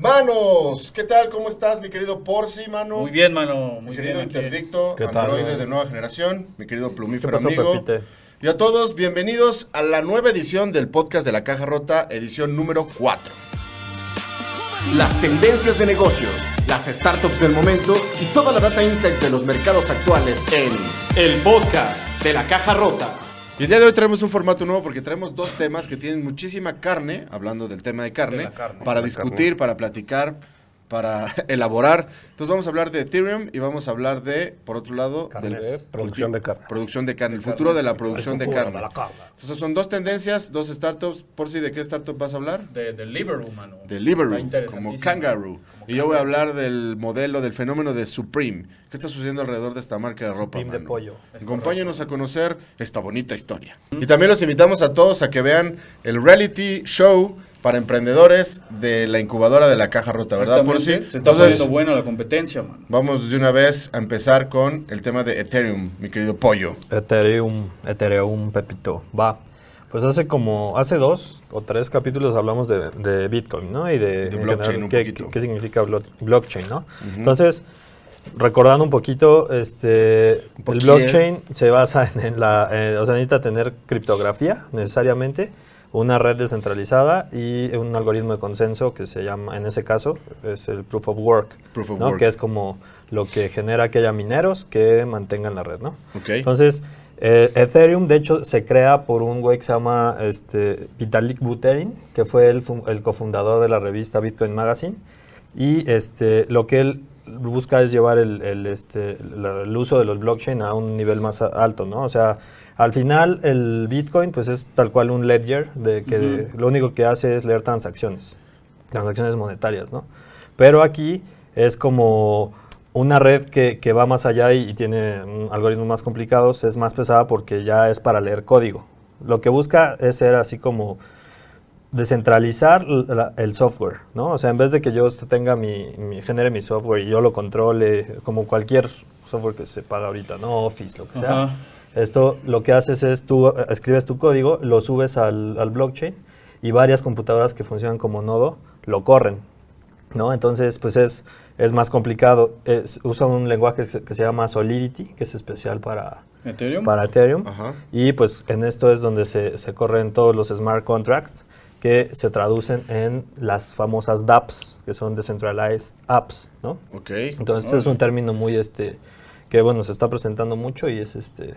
Manos, ¿qué tal? ¿Cómo estás, mi querido Porci, mano? Muy bien, mano. Mi querido bien. interdicto, ¿Qué tal, androide de nueva generación, mi querido ¿Qué plumífero pasó, amigo. Pepite? Y a todos, bienvenidos a la nueva edición del podcast de la Caja Rota, edición número 4. Las tendencias de negocios, las startups del momento y toda la data insight de los mercados actuales en el podcast de la caja rota. Y el día de hoy traemos un formato nuevo porque traemos dos temas que tienen muchísima carne, hablando del tema de carne, De la carne. para De discutir, para platicar, para elaborar. Entonces vamos a hablar de Ethereum y vamos a hablar de, por otro lado, Carne, del producción de carne. Producción de carne, el futuro de la producción de carne. de la carne. Entonces son dos tendencias, dos startups. Por si de qué startup vas a hablar? De, de Liberum, mano. De Liberum, como. Kangaroo. Como Y yo voy a hablar del modelo, del fenómeno de Supreme. ¿Qué está sucediendo alrededor de esta marca de ropa, Supreme de mano? pollo. Es Acompáñenos a conocer esta bonita historia. Y también los invitamos a todos a que vean el reality show para emprendedores de la incubadora de la caja rota, ¿verdad? Por si. Exactamente. Se está Entonces, poniendo buena la competencia, mano. vamos de una vez a empezar con el tema de Ethereum, mi querido pollo. Ethereum, Ethereum, Pepito. Va. Pues hace como, hace dos o tres capítulos hablamos de, de Bitcoin, ¿no? Y de, De blockchain un qué, poquito. qué- significa blo- blockchain, ¿no? Entonces, recordando un poquito, este, Un el blockchain se basa en, en la, eh, o sea, necesita tener criptografía necesariamente, una red descentralizada y un algoritmo de consenso que se llama, en ese caso, es el proof of work, Proof of ¿no? work. Que es como lo que genera que haya mineros que mantengan la red, ¿no? Entonces, eh, Ethereum, de hecho, se crea por un güey que se llama este, Vitalik Buterin, que fue el, fu- el cofundador de la revista Bitcoin Magazine. Y este, lo que él busca es llevar el, el, este, el uso de los blockchain a un nivel más alto, ¿no? O sea, al final el Bitcoin pues es tal cual un ledger de que lo único que hace es leer transacciones, transacciones monetarias, ¿no? Pero aquí es como una red que, que va más allá y, y tiene algoritmos más complicados, es más pesada porque ya es para leer código. Lo que busca es ser así como descentralizar la- el software, ¿no? O sea, en vez de que yo tenga mi, mi- genere mi software y yo lo controle, como cualquier software que se paga ahorita, ¿no? Office, lo que sea. Ajá. Esto lo que haces es tú eh, escribes tu código, lo subes al, al blockchain y varias computadoras que funcionan como nodo lo corren, ¿no? Entonces, pues es, es más complicado. Es- usa un lenguaje que se, que se llama Solidity, que es especial para, Ethereum. para Ethereum. Ajá. Y pues en esto es donde se, se corren todos los smart contracts que se traducen en las famosas dApps, que son Decentralized Apps, ¿no? Ok. Entonces este es un término muy, este, que bueno, se está presentando mucho y es este,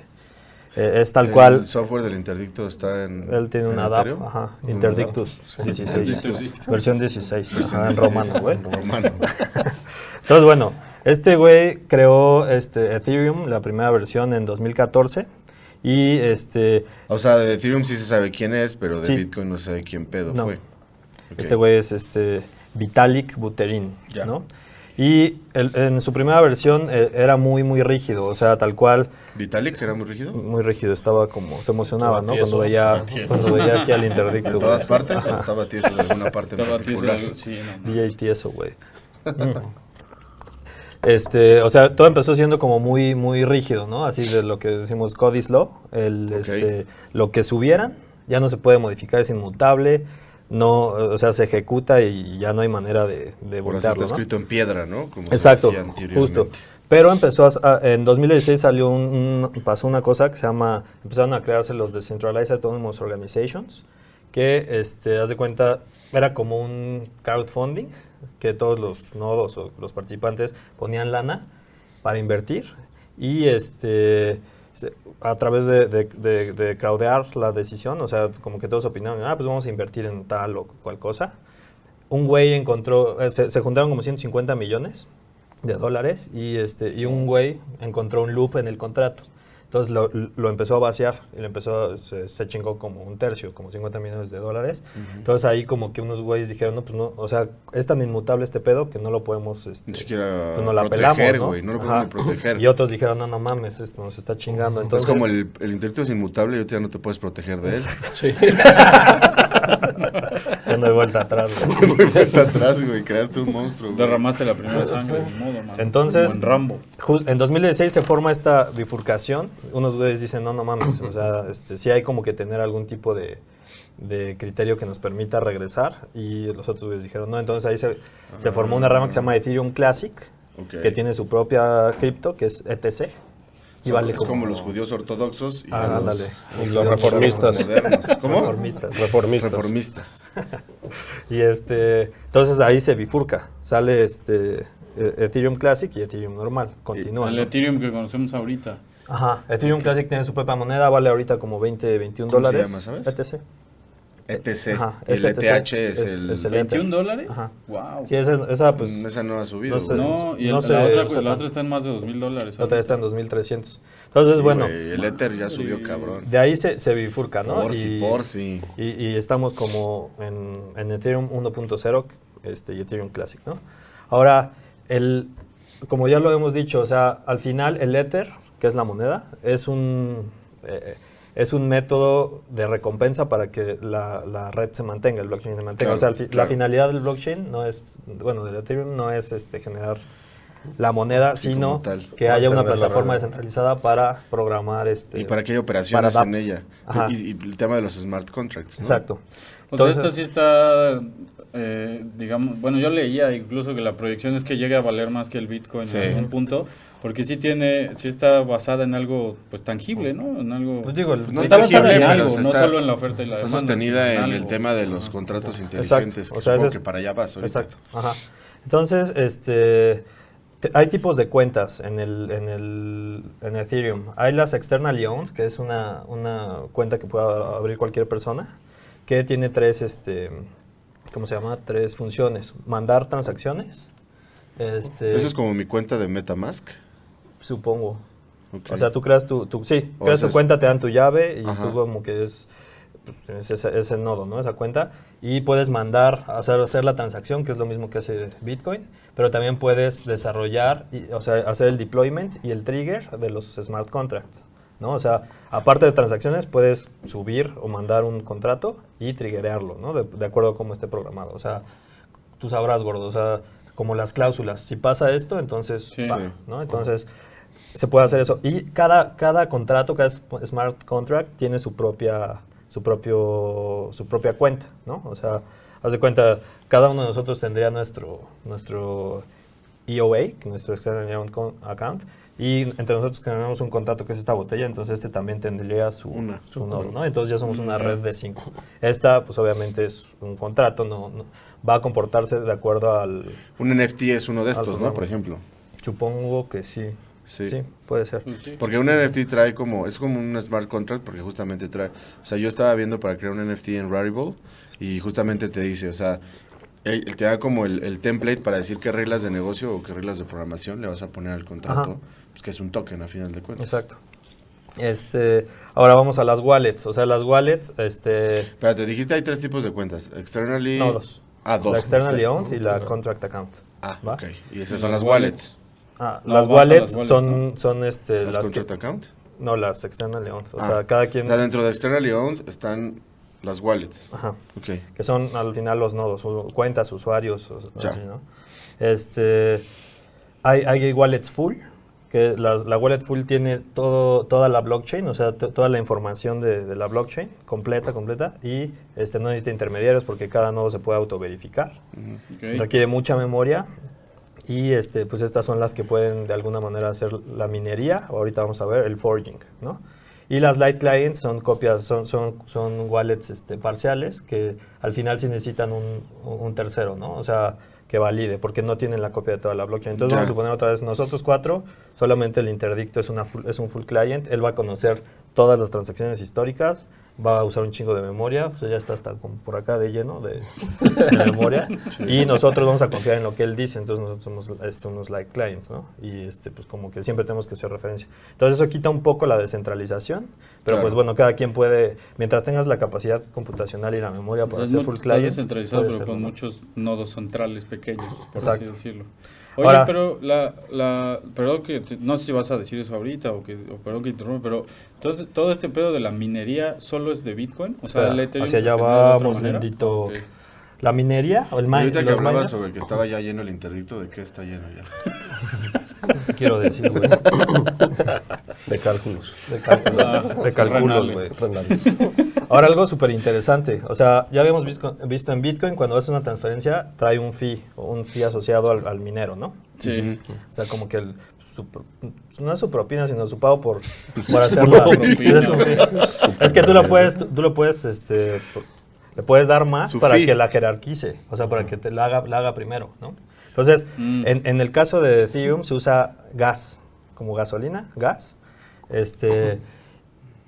eh, es tal El cual, software del interdicto está en. él tiene en una Ethereum? ajá, Interdictus DApp. 16, Interdictus. versión 16, Versión en 16, romano, güey. en romano. Entonces, bueno, este güey creó este Ethereum, la primera versión en 2014 y este O sea, de Ethereum sí se sabe quién es, pero de Sí. Bitcoin no se sabe quién pedo No. fue. Este güey es este Vitalik Buterin, Ya. ¿no? Y el- en su primera versión eh, era muy, muy rígido, o sea, tal cual, ¿Vitalik era muy rígido? muy rígido, estaba como, se emocionaba, ¿no? Cuando veía, cuando veía aquí al interdicto. ¿De todas partes? ¿O estaba tieso de alguna parte en Estaba tieso, particular? sí, no, no. DJ tieso, güey. Mm. Este, o sea, todo empezó siendo como muy, muy rígido, ¿no? Así de lo que decimos Codis Law, el, este, lo que subieran ya no se puede modificar, es inmutable, no, o sea, se ejecuta y ya no hay manera de, de está ¿no? escrito en piedra, ¿no? Como se Exacto, decía justo. Pero empezó a- en 2016 salió un, un- pasó una cosa que se llama, empezaron a crearse los Decentralized Autonomous Organizations, que, este, haz de cuenta, era como un crowdfunding, que todos los nodos o los participantes ponían lana para invertir y este a través de, de, la decisión, o sea, como que todos opinaban, ah, pues vamos a invertir en tal o cual cosa. Un güey encontró, eh, se, se juntaron como 150 millones de dólares y, este, y un güey encontró un loop en el contrato. Entonces lo, lo empezó a vaciar y lo empezó, se, se chingó como un tercio, como 50 millones de dólares. Entonces ahí como que unos güeyes dijeron, no, pues no, o sea, es tan inmutable este pedo que no lo podemos, este, Ni siquiera pues nos la proteger, pelamos, ¿no? güey. No lo Ajá. podemos proteger. Y otros dijeron, no, no mames, esto nos está chingando. Entonces, es como el, el interdicto es inmutable y ya no te puedes proteger de él. ya no hay vuelta atrás. güey. Muy vuelta atrás, güey. Creaste un monstruo. güey. Derramaste la primera sangre, ni modo, man. Entonces- en Rambo. En 2016 se forma esta bifurcación. Unos güeyes dicen, no, no mames, o sea, este, sí hay como que tener algún tipo de, de criterio que nos permita regresar y los otros güeyes dijeron no, entonces ahí se, se formó una rama que se llama Ethereum Classic, que tiene su propia cripto, que es ETC. Vale es como, los judíos ortodoxos y Ah, los, los Los reformistas. modernos. ¿Cómo? Reformistas. Reformistas. Reformistas. Y este, entonces ahí se bifurca, sale este eh, Ethereum Classic y Ethereum normal, continúa. El ¿no? Ethereum que conocemos ahorita. Ajá, Ethereum Classic tiene su propia moneda, vale ahorita como 20, 21 ¿Cómo se dólares. llama, sabes? ETC. ETC. Ajá, el es ETC, ETH es, es- el... es el- ¿21 dólares? Ajá. Wow. Sí, esa, esa, pues, Mm, esa no ha subido. no sé. No, y el- No la, otra, usa la otra está en más de 2 mil dólares. la otra está en 2300. Entonces, Sí, bueno, güey, el Ether ya subió cabrón. de ahí se, se bifurca, ¿no? Por si, por si. Y, y estamos como en, en Ethereum 1.0 este, y Ethereum Classic, ¿no? Ahora, el, como ya lo hemos dicho, o sea, al final el Ether, que es la moneda, es un, eh, es un método de recompensa para que la, la red se mantenga, el blockchain se mantenga. Claro, o sea, fi- claro. la finalidad del blockchain no es, bueno, del Ethereum no es este, generar la moneda, Sí, sino tal. que haya una plataforma descentralizada para programar este Y para que haya operaciones en ella. Y, y el tema de los smart contracts, ¿no? Exacto. O sea, Entonces- esto sí está, eh, digamos, bueno, yo leía incluso que la proyección es que llegue a valer más que el Bitcoin Sí. en algún punto, porque sí tiene, sí está basada en algo, pues, tangible, ¿no? En algo... Pues digo, el- No está está basada en tangible, algo, no está- solo en la oferta y la Está demanda. sostenida sino en el tema de los Ajá. contratos inteligentes, que O sea, supongo es- que para allá vas ahorita. Exacto. Ajá. Entonces, este, te- hay tipos de cuentas en el, en el en Ethereum. Hay las externally owned, que es una, una cuenta que puede abrir cualquier persona, que tiene tres, este, ¿cómo se llama? Tres funciones. Mandar transacciones. Este, Eso es como mi cuenta de Metamask. Supongo. O sea, tú creas tu, tu sí, O creas tu cuenta, te dan tu llave y Ajá. tú como que es, pues, ese, ese nodo, ¿no? Esa cuenta y puedes mandar, hacer, hacer la transacción, que es lo mismo que hace Bitcoin, pero también puedes desarrollar, y, o sea, hacer el deployment y el trigger de los smart contracts, ¿no? O sea, aparte de transacciones, puedes subir o mandar un contrato y triggerearlo, ¿no? De, de acuerdo a cómo esté programado. O sea, tú sabrás, gordo, o sea, como las cláusulas. Si pasa esto, entonces, Sí. ¿no? Entonces, se puede hacer eso. Y cada, cada contrato, cada smart contract tiene su propia, su propio, su propia cuenta, ¿no? O sea, haz de cuenta, cada uno de nosotros tendría nuestro, nuestro EOA, nuestro External Account y entre nosotros tenemos un contrato que es esta botella, entonces este también tendría su, Una. su nodo, ¿no? Entonces ya somos una red de cinco. Esta, pues obviamente es un contrato, no, no- va a comportarse de acuerdo al... Un NFT es uno de estos, ¿no? Por ejemplo. Supongo que sí. Sí. Sí, puede ser. Pues sí. Porque un NFT trae como, es como un smart contract porque justamente trae, o sea, yo estaba viendo para crear un NFT en Rarible y justamente te dice, o sea, él, él te da como el, el template para decir qué reglas de negocio o qué reglas de programación le vas a poner al contrato, Ajá. pues que es un token a final de cuentas. Exacto. Este, ahora vamos a las wallets. O sea, las wallets, este, Espérate, dijiste hay tres tipos de cuentas, externally... no dos. Ah, dos. La externally owned y la contract account. Ah, ¿va? ok. Y esas son las las wallets. Ah, No, las wallets, las wallets, son, son este, ¿Las las que, contract account? no las externally owned. O Ah, sea, cada quien, dentro de externally owned están las wallets. ajá, Ok. que son al final los nodos, cuentas, usuarios, o- Ya. así, ¿no? Este, hay, hay wallets full, que las- la wallet full tiene todo, toda la blockchain, o sea, to- toda la información de, de la blockchain, completa, completa, y este, no necesita intermediarios porque cada nodo se puede autoverificar. Ok. Requiere mucha memoria y este, pues estas son las que pueden de alguna manera hacer la minería, ahorita vamos a ver el forging, ¿no? Y las light clients son copias, son, son, son wallets este, parciales que al final sí necesitan un, un tercero, ¿no? O sea, que valide, porque no tienen la copia de toda la blockchain. Entonces vamos a suponer otra vez, nosotros cuatro, solamente el interdicto es, una full- es un full client, él va a conocer todas las transacciones históricas, va a usar un chingo de memoria, o sea, ya está hasta por acá de lleno de, de memoria, y nosotros vamos a confiar en lo que él dice, entonces nosotros somos este, unos like clients, ¿no? Y este, pues como que siempre tenemos que hacer referencia. Entonces eso quita un poco la descentralización, pero Claro. pues bueno, cada quien puede, mientras tengas la capacidad computacional y la memoria Pues para hacer full está client, descentralizado, puede pero con ¿no? muchos nodos centrales pequeños, por así Exacto. decirlo. Oye, Ahora- pero la, la, perdón que, te- no sé si vas a decir eso ahorita o que, o perdón que interrumpa, pero todo, todo este pedo de la minería solo es de Bitcoin, o sea, el Ethereum hacia allá vamos? Lindito. Ok. La minería o el mine, ahorita que hablabas sobre que estaba ya lleno el interdicto, ¿de qué está lleno ya? quiero decir, güey? De cálculos. De cálculos, Ah, de cálculos, güey. Ahora algo súper interesante, o sea, ya habíamos visto, visto en Bitcoin cuando haces una transferencia trae un fee, un fee asociado al, al minero, ¿no? Sí. O sea, como que el, su no es su propina, sino su pago por, por propina. Es, un fee. Es que tú lo puedes, tú, tú lo puedes, este, le puedes dar más Su para fee. que la jerarquice, o sea, para que te la haga, la haga primero, ¿no? Entonces, Mm. en, en el caso de Ethereum se usa gas, como gasolina, gas. Este,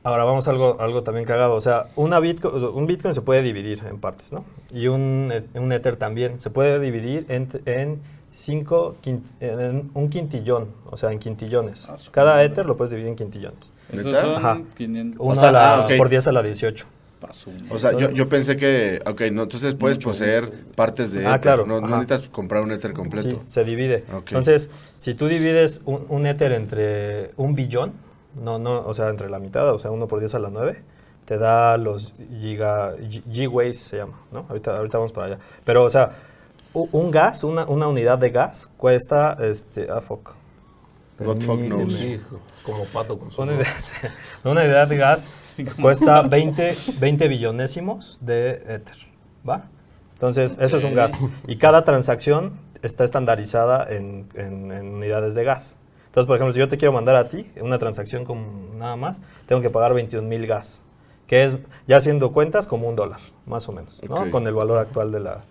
ahora vamos a algo, algo también cagado. O sea, una Bitcoin, un Bitcoin se puede dividir en partes, ¿no? Y un, un Ether también. Se puede dividir en, en cinco, quint- en un quintillón, o sea, en quintillones. Cada. Ether lo puedes dividir en quintillones. ¿Neta? son Ajá. 500 Uno sea, a la- ah, por 10 a la 18. O sea, yo, yo pensé que, ok, no, entonces puedes poseer partes de Ah, claro, no, necesitas comprar un Ether completo. Sí, se divide. Entonces, si tú divides un, un Ether entre un billón, no, no, o sea, entre la mitad, o sea, 1 por 10 a la 9, te da los giga, G-Ways se llama, ¿no? Ahorita, ahorita vamos para allá. Pero, o sea, un gas, una, una unidad de gas cuesta, este, ah, fuck. God fuck knows. Hijo, como pato con su Una una unidad de gas cuesta 20, 20 billonésimos de Ether, ¿va? Entonces, eso es un gas. Y cada transacción está estandarizada en, en- en unidades de gas. Entonces, por ejemplo, si yo te quiero mandar a ti una transacción con nada más, tengo que pagar 21 mil gas, que es, ya haciendo cuentas, como un dólar, más o menos, ¿no? Ok. Con el valor actual de la...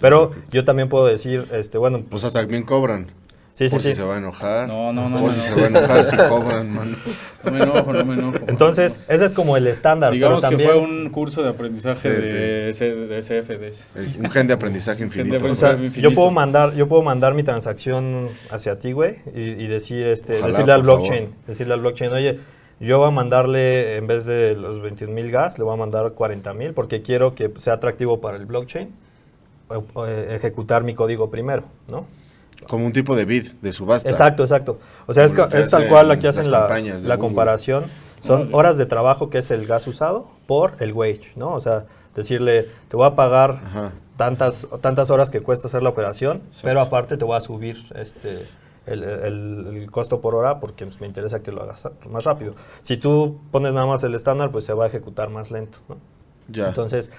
Pero yo también puedo decir, este, bueno, O pues, sea, también cobran. Sí, sí, por si sí. se va a enojar. No, no, Por no, si no, se va a enojar, si cobran, mano. No me enojo, no me enojo. Entonces, ese es como el estándar. Digamos pero que fue un curso de aprendizaje Sí, de, ese- de CFDs. Un gen de aprendizaje infinito. Gente de O sea, Infinito. yo puedo mandar, yo puedo mandar mi transacción hacia ti, güey, y, y decir, este, Ojalá, decirle al por blockchain, favor. decirle al blockchain, oye, yo voy a mandarle, en vez de los 21 mil gas, le voy a mandar 40 mil, porque quiero que sea atractivo para el blockchain eh, ejecutar mi código primero, ¿no? Como un tipo de bid, de subasta. Exacto, exacto. O sea, es, es tal cual aquí hacen la, comparación. Son horas de trabajo que es el gas usado por el wage, ¿no? O sea, decirle, te voy a pagar Ajá. tantas, tantas horas que cuesta hacer la operación, Exacto. pero aparte te voy a subir este, el, el- el costo por hora porque me interesa que lo hagas más rápido. Si tú pones nada más el estándar, pues se va a ejecutar más lento, ¿no? Ya. Entonces,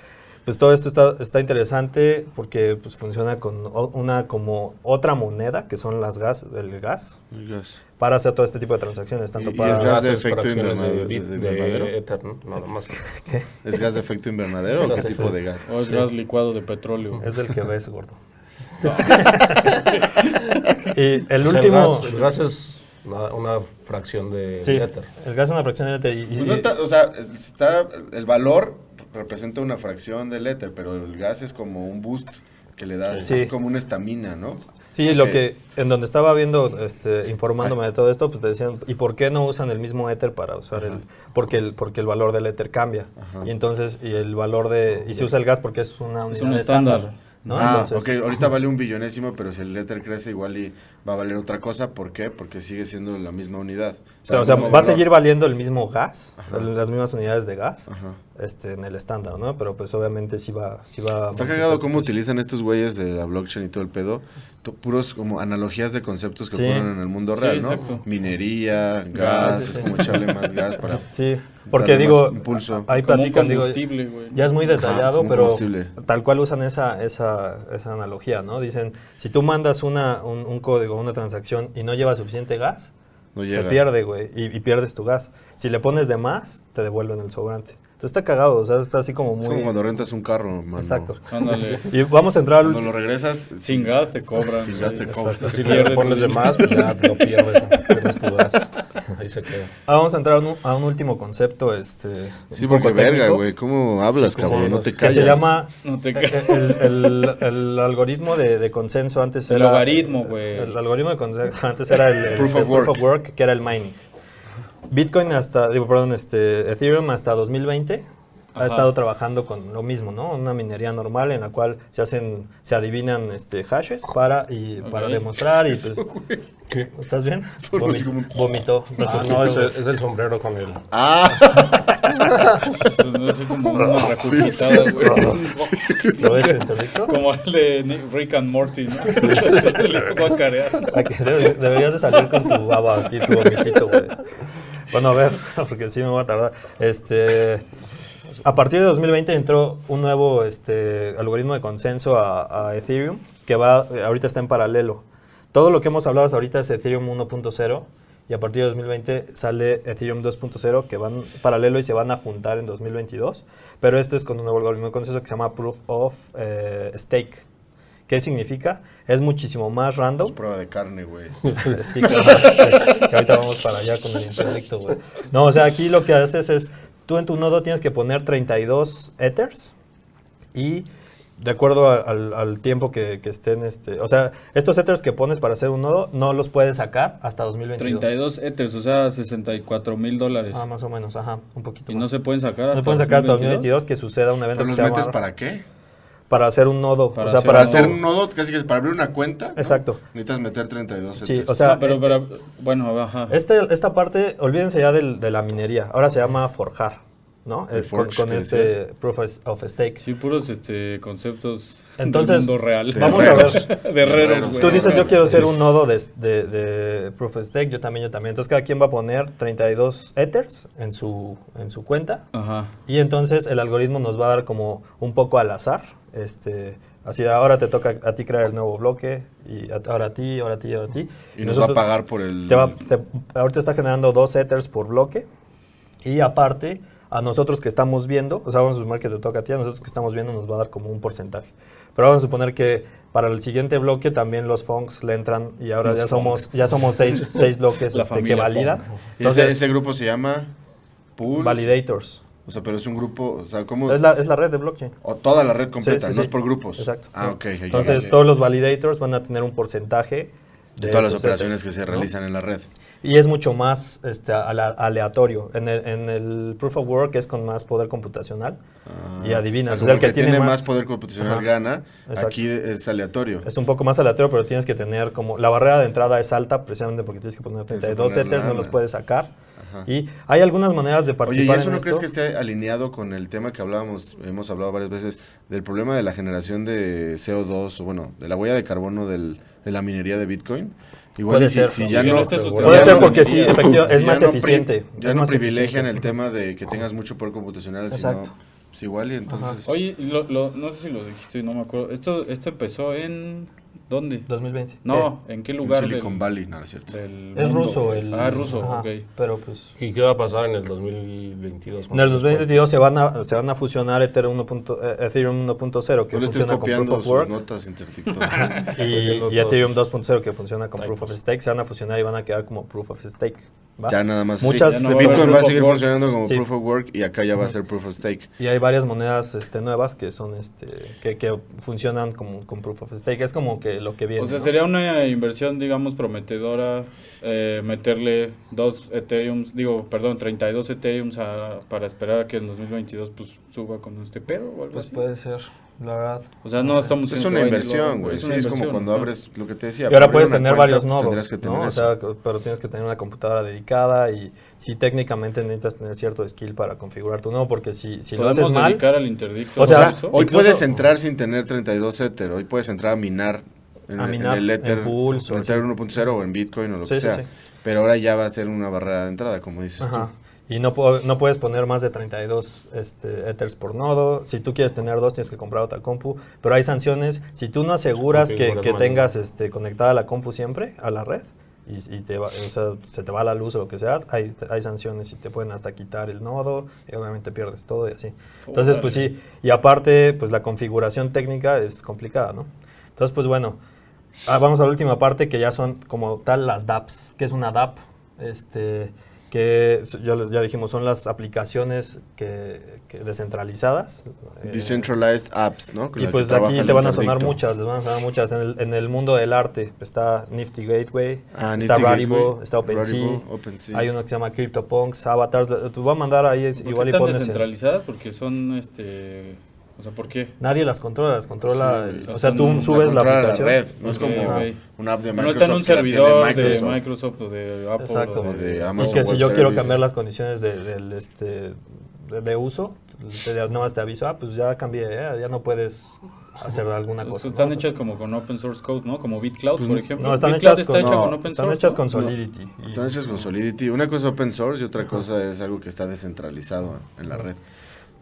pues todo esto está, está interesante porque pues, funciona con una como otra moneda, que son las gas, el gas, El gas. para hacer todo este tipo de transacciones, tanto Y- y para... es gas de efecto invernadero- bit- de invernadero. Ether, ¿no? Nada más. ¿Es gas de efecto invernadero o qué tipo de gas? O es gas licuado de petróleo. Es del que ves, gordo. y el O sea, último... gas, el gas es una, una fracción de Sí, Ether. el gas es una fracción de Ether. Y, y- Pues no está, o sea, está, el valor representa una fracción del éter, pero el gas es como un boost que le das, Sí. así como una estamina, ¿no? sí, lo que en donde estaba viendo, este, informándome de todo esto, pues te decían, ¿y por qué no usan el mismo Ether para usar el, porque el, porque el valor del Ether cambia Ajá. y entonces y el valor de y se usa el gas porque es una unidad un estándar, estándar. ¿no? ah, Entonces, ok, ahorita vale un billonésimo, pero si el éter crece igual y va a valer otra cosa, ¿por qué? Porque sigue siendo la misma unidad. o sea, o sea, va a seguir valiendo el mismo gas, Ajá. las mismas unidades de gas, Ajá. Este, en el estándar, ¿no? Pero pues obviamente sí va, sí va. a Está cagado cómo utilizan estos güeyes de la blockchain y todo el pedo, to- puros como analogías de conceptos que Sí. ocurren en el mundo Sí, real, ¿no? exacto. Minería, gas, es como echarle más gas para... Sí, porque digo, impulso. ahí Como platican, digo. Ya es muy detallado, pero tal cual usan esa, esa, esa analogía, ¿no? Dicen, si tú mandas una, un, un código, una transacción y no lleva suficiente gas, No se pierde, güey, y, y pierdes tu gas. Si le pones de más, te devuelven el sobrante. Entonces está cagado, o sea, es así como Es muy... como cuando rentas un carro, mano. Exacto. Ándale. Y vamos a entrar al Cuando lo regresas... Sin gas te cobran. Sin gas te cobran. Exacto. Si le pones de más, pues ya lo pierdes, pierdes tu gas. Ahí se queda. Ah, vamos a entrar a un, a un último concepto, este... Sí, un porque poco verga, güey. ¿Cómo hablas, Sí, cabrón? No te que callas. se llama No te Eh, ca- El, el- el algoritmo de, de consenso antes El era... logaritmo, güey. El algoritmo de consenso antes era el, el- Proof el of work. que era el mining. Bitcoin hasta, digo, perdón, este, Ethereum hasta 2020 ha Ajá. estado trabajando con lo mismo, ¿no? Una minería normal en la cual se hacen, se adivinan este, hashes para, y, para Ok. demostrar y pues. ¿Qué? ¿Estás bien? Así como un- vomitó. Ah, no, es el, es el sombrero con el... Ah, Eso no sé como una regurgitada, güey. ¿Lo ves, interdicto? Como el de Rick and Morty, ¿no? Le. Ay, que debe- Deberías de salir con tu baba aquí, tu vomitito, güey. Bueno, a ver, porque sí me voy a tardar. Este, a partir de 2020 entró un nuevo este, algoritmo de consenso a, Ethereum, que va, ahorita está en paralelo. Todo lo que hemos hablado hasta ahorita es Ethereum 1.0, y a partir de 2020 sale Ethereum 2.0, que van paralelo y se van a juntar en 2022. Pero esto es con un nuevo algoritmo de consenso que se llama Proof of eh, Stake. ¿Qué significa? Es muchísimo más random. Prueba de carne, güey. ¿no? que ahorita vamos para allá con el interdicto, güey. No, o sea, aquí lo que haces es, tú en tu nodo tienes que poner 32 ethers y de acuerdo a- al, al tiempo que, que estén, este, o sea, estos ethers que pones para hacer un nodo no los puedes sacar hasta 2022. 32 ethers, o sea, 64 mil dólares. Ah, más o menos, ajá, un poquito Y más. no se pueden sacar No hasta se pueden sacar hasta 2022 que suceda un evento ¿Pero que los se llama metes para qué? Para hacer un nodo, Para o sea, hacer para Para hacer tu- un nodo, casi que para abrir una cuenta. ¿no? Exacto. Necesitas meter 32 Sí, ethers. o sea, Ah, pero, pero, bueno, ajá. Este, esta parte, olvídense ya del- de la minería. Ahora se llama forjar, ¿no? El Eh, con forge con este proof of stake. Sí, puros este, conceptos Entonces, del mundo real. de Vamos a ver. de herreros, güey. Tú dices, yo quiero hacer un nodo de, de- de proof of stake, yo también, yo también. Entonces, cada quien va a poner 32 ethers en su, en su cuenta. Ajá. Y entonces el algoritmo nos va a dar como un poco al azar. Este, así, ahora te toca a ti crear el nuevo bloque, y ahora a ti, ahora a ti, ahora a ti. Y nos va a pagar por el... te va- te- ahorita está generando dos ethers por bloque. Y aparte, a nosotros que estamos viendo, o sea, vamos a sumar que te toca a ti, a nosotros que estamos viendo nos va a dar como un porcentaje. Pero vamos a suponer que para el siguiente bloque también los funks le entran y ahora Los ya somos, ya somos seis, seis bloques este, que validan. Ese, Entonces, ese grupo se llama... Validators. O sea, pero es un grupo... O sea, ¿cómo...? Es la, es la red de blockchain. O toda la red completa, Sí, sí, no sí. es por grupos. Exacto. Ah, ok. Entonces, todos los validators van a tener un porcentaje de todas las operaciones ethers, que se ¿no? realizan en la red. Y es mucho más este, ale- aleatorio. En el, en el Proof of Work es con más poder computacional. Ah, y adivinas. O sea, O sea, el como que tiene más- más poder computacional Ajá. gana. Exacto. Aquí es aleatorio. Es un poco más aleatorio, pero tienes que tener como... La barrera de entrada es alta precisamente porque tienes que poner Tienes que 32 poner ethers, no los puedes sacar. Ajá. Y hay algunas maneras de Oye, ¿y participar eso en no crees que esté alineado con el tema que hablábamos, hemos hablado varias veces, del problema de la generación de CO2, o bueno, de la huella de carbono del, de la minería de Bitcoin? Igual Puede y si, ser. si ya no... sustentada Puede ser porque sí, efectivamente, es ya más no eficiente. ya es no privilegian el tema de que tengas mucho poder computacional, sino pues igual y entonces... Oye, y lo, lo- no sé si lo dijiste, no me acuerdo. Esto, esto empezó en... ¿Dónde? 2020. No, ¿en qué en lugar Silicon del, Valley, no, es cierto. Es ruso el... Ah, es ruso, Ajá, ok. Pero pues... ¿Y qué va a pasar en el 2022? En el 2022 se van a, se van a fusionar Ethereum 1.0 eh, 1.0 que No funciona con Proof copiando of sus Work notas y, y dos. Ethereum 2.0 que funciona con Proof of. Stake se van a fusionar y van a quedar como Proof of Stake. ¿va? ya nada más. Muchas Ya no Bitcoin va a seguir funcionando como Sí. Proof of Work y acá ya va a ser Proof of Stake. Y hay varias monedas este, nuevas que son este que, que funcionan como, con Proof of Stake. Es como que lo que viene. O sea, ¿no? sería una inversión, digamos, prometedora eh, meterle dos Ethereums, digo, perdón, 32 Ethereums a- para esperar a que en 2022 pues suba con este pedo o algo Pues así. puede ser, la verdad. O sea, no estamos Es una inversión, güey. Sí, una es como cuando abres lo que te decía. Y ahora puedes tener cuenta, varios pues, nodos, Tendrías que tener ¿no? O sea, pero tienes que tener una computadora dedicada y sí técnicamente necesitas tener cierto skill para configurar tu nodo porque si, si lo Podemos haces mal, dedicar al interdicto. O O sea, sea, eso? hoy incluso- puedes entrar sin tener 32 Ether. Hoy puedes entrar a minar en, A el- minar en el Ether, en Pulse en o el Ether así. 1.0 o en Bitcoin o lo Sí, que sí, sea. sí. Pero ahora ya va a ser una barrera de entrada, como dices Ajá. tú. Y no, puedo- no puedes poner más de 32 este, ethers por nodo. Si tú quieres tener dos, tienes que comprar otra compu. Pero hay sanciones. Si tú no aseguras que, que tengas este, conectada la compu siempre a la red y, y te va- o sea, se te va la luz o lo que sea, hay, hay sanciones y te pueden hasta quitar el nodo y obviamente pierdes todo y así. Entonces, pues sí. Y aparte, pues la configuración técnica es complicada, ¿no? Entonces, pues bueno. Ah, vamos a la última parte que ya son como tal las dApps. ¿Qué es una DApp? Este, que ya, ya dijimos, son las aplicaciones que, que descentralizadas. eh, Decentralized apps, ¿no? Con y pues aquí te van a sonar interdicto. muchas, les van a sonar muchas. En el, en el mundo del arte está Nifty Gateway, Ah, está Rarible, está OpenSea, Rarible, OpenSea. hay uno que se llama CryptoPunks, Avatars. Te voy a mandar ahí ¿Por qué igual y están pones... el- descentralizadas? Porque son, este... O sea, ¿por qué? Nadie las controla, las controla... Sí, el- o sea, son tú La subes la, controla aplicación. red, no es como ok. una app de No Microsoft. está en un la servidor Microsoft. de Microsoft o de Apple. Exacto. o O de Amazon que si yo quiero cambiar las condiciones de- del, este, de, de uso, te, nada más te aviso, ah, pues ya cambié, ¿eh? ya no puedes hacer alguna Pues cosa. están ¿no? hechas como con open source code, ¿no? Como BitCloud, Pues por ejemplo. No, están BitCloud hechas está con, hecha no, con open están source. hechas ¿no? con No. Solidity. y- Están hechas con Solidity. Una cosa es open source y otra cosa es algo que está descentralizado en la red.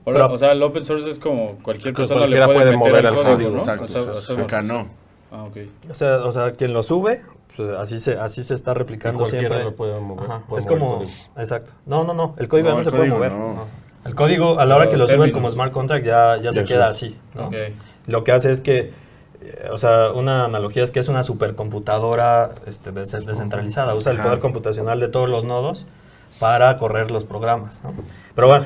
Ahora, Pero- o sea, el open source es como cualquier Que persona le cualquiera puede, puede meter mover el código, código, ¿no? Exacto. O sea, o sea, Acá no. Ah. O sea, o sea, quien lo sube, pues así se, así se está replicando siempre. lo puede mover, Ajá, puede Es mover como, exacto. No, no, no, el código No, no, el se puede mover. no. El código, a la hora que lo subes como smart contract, ya, ya se queda sí. así. Lo que hace es que, eh, o sea, una analogía es que es una supercomputadora este, des- descentralizada. Usa el poder computacional de todos los nodos para correr los programas. ¿no? Pero bueno,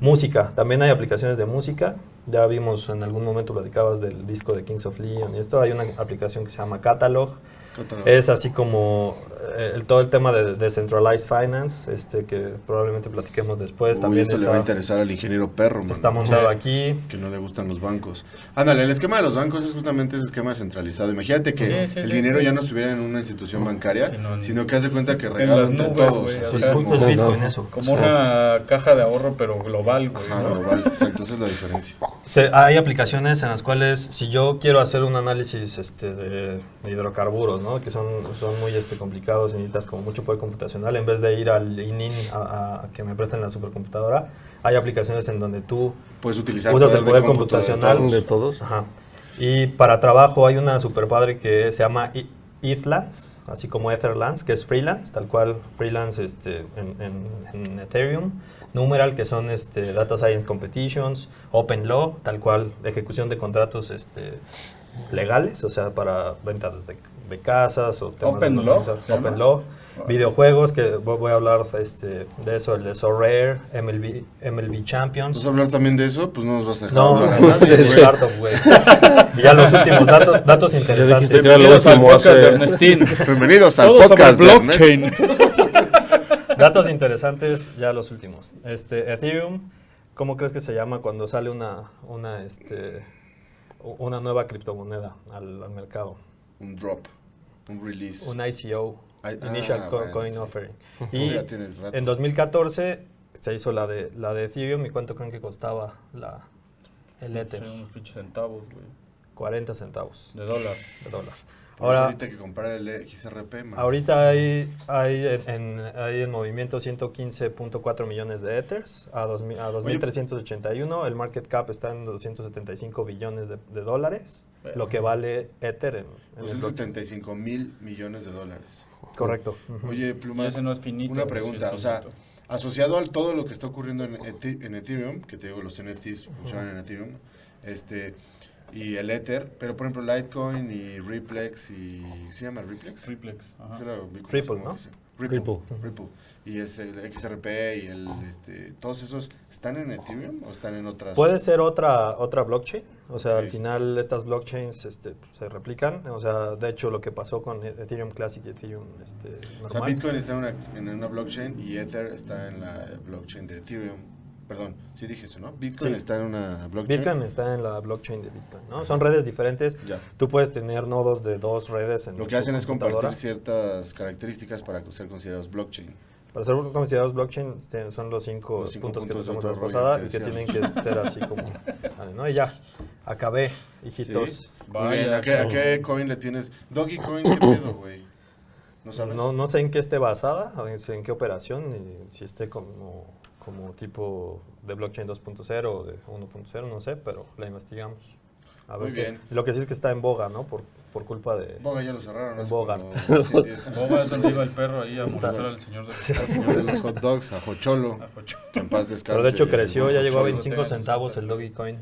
música. También hay aplicaciones de música. Ya vimos en algún momento, platicabas del disco de Kings of Leon y esto. Hay una aplicación que se llama Catalog. Catalog. Es así como el- todo el tema de Decentralized Finance, este, que probablemente platiquemos después. Uy, También eso le va a interesar al ingeniero perro, mano. está montado Sí. aquí. Que no le gustan los bancos. Ándale, el esquema de los bancos es justamente ese esquema centralizado. Imagínate que Sí, sí, el sí, dinero sí. ya no estuviera en una institución bancaria, Sí, no, en- sino que hace cuenta que las entre nubes, todos. güey, así o sea, como- Justo es Bitcoin no. eso. Como una caja de ahorro, pero global, güey. Ajá, ¿no? global, exacto, esa es la diferencia. Se- hay aplicaciones en las cuales si yo quiero hacer un análisis este, de hidrocarburos, ¿no? que son, son muy este, complicados y necesitas como mucho poder computacional, en vez de ir al ININ a, a que me presten la supercomputadora, hay aplicaciones en donde tú Puedes utilizar Usas el de poder cómputo de computacional. todos. de todos. Ajá. Y para trabajo hay una super padre que se llama E- Ethlance, así como Etherlands, que es freelance, tal cual freelance este, en, en- en Ethereum. Numeral, que son este, Data Science Competitions. Open Law, tal cual ejecución de contratos este, legales, o sea, para ventas de, de casas o temas Open de Law. Open Law. Videojuegos, que voy a hablar este, de eso, el de So Rare, MLB, MLB Champions. ¿Vas a hablar también de eso? Pues no nos vas a dejar No, hablar a nadie, startup, güey. Ya los últimos datos, datos interesantes. Bienvenidos al podcast de Ernestín. Bienvenidos al Todo sobre podcast de blockchain. Datos interesantes, ya los últimos. Este, Ethereum, ¿cómo crees que se llama cuando sale una, una, este, una nueva criptomoneda al, al mercado? Un drop, un release. Un ICO, Initial ah, Co- bueno, Coin sí. Offering. Eso Y ya tiene rato. en 2014 se hizo la de, la de Ethereum y cuánto creen que costaba la, el Ether? Sí, unos pinches centavos, güey. 40 centavos De dólar. de dólar. Por Ahora, ahorita hay que comprar el XRP, man. Ahorita hay, hay, en, hay en movimiento 115.4 millones de Ethers a, 2000 a 2.381. El market cap está en 275 billones de, de dólares, lo que vale Ether en, en el blockchain. 275 mil millones de dólares. Correcto. Oye, Plumas, ese no es finito. una pregunta, es o sea, asociado a todo lo que está ocurriendo en, en Ethereum, que te digo, los NFTs funcionan en Ethereum, este, y el Ether, pero por ejemplo Litecoin y Riplex y... ¿Se llama Riplex? Triplex. Ajá. Ripple, ¿no? Ripple, Ripple. Ripple. Y es el XRP y el, este, todos esos, ¿están en Ethereum o están en otras? Puede ser otra, otra blockchain, o sea, al final estas blockchains este, se replican, o sea, de hecho lo que pasó con Ethereum Classic y Ethereum este, O sea. Bitcoin está en una, en una blockchain y Ether está en la blockchain de Ethereum. Perdón, sí dije eso, ¿no? Bitcoin Sí. está en una blockchain. Bitcoin está en la blockchain de Bitcoin, ¿no? Son redes diferentes. Ya. Tú puedes tener nodos de dos redes en Lo que hacen es compartir ciertas características para ser considerados blockchain. Para ser considerados blockchain son los cinco, Los cinco puntos que puntos tocamos la pasada que y que tienen que ser así como... vale, ¿no? Y ya, acabé, hijitos. ¿Sí? Vaya, ¿a qué, a cabrón. qué coin le tienes? Doggy Coin, ¿qué pedo, güey? ¿No sabes? No, no sé en qué esté basada, en en qué operación, si esté como, como tipo de blockchain 2.0 o de 1.0, no sé, pero la investigamos. A ver Muy qué- bien. Lo que sí es que está en boga, ¿no? Por, por culpa de... Boga ya lo cerraron hace Boga. como 100 días. Boba es donde iba el perro ahí a molestar al señor de Sí. Al señor de los hot dogs, a Jocholo, a Jocho. que en paz descanse. Pero de hecho creció, ya llegó a Jocholo. 25 tenga sus centavos el centavos. Dogecoin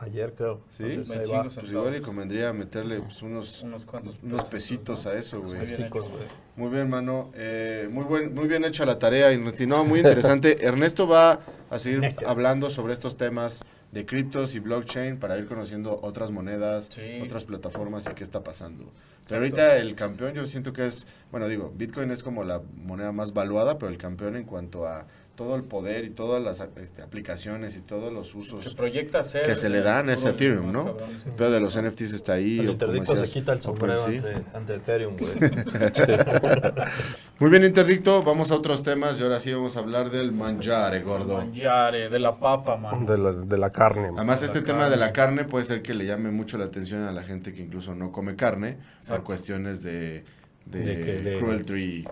ayer, creo. ¿Sí? Entonces, ahí 25 va. Pues igual y convendría meterle pues, unos, Unos cuantos unos pesos, pesitos ¿no? a eso, Pues güey. muy bien Pesicos, hecho. güey. Muy bien, mano. Eh, muy, buen, muy bien hecha la tarea, Ernesto. No, muy interesante. Ernesto va a seguir hablando sobre estos temas de criptos y blockchain para ir conociendo otras monedas, Sí. otras plataformas y qué está pasando. Pero ahorita el campeón yo siento que es, bueno, digo, Bitcoin es como la moneda más valuada, pero el campeón en cuanto a todo el poder y todas las este, aplicaciones y todos los Que usos proyecta ser. que se le dan a ese Ethereum, ¿no? pedo de los NFTs está ahí. El o como interdicto se decías, quita el sombrero ante, ante Ethereum, güey. Muy bien, Interdicto. Vamos a otros temas y ahora sí vamos a hablar del mangiare, gordo. Mangiare, de la papa, man. De la, de la carne. man. Además, este tema de la carne. puede ser que le llame mucho la atención a la gente que incluso no come carne por Exacto. cuestiones de, de, De que de- cruelty,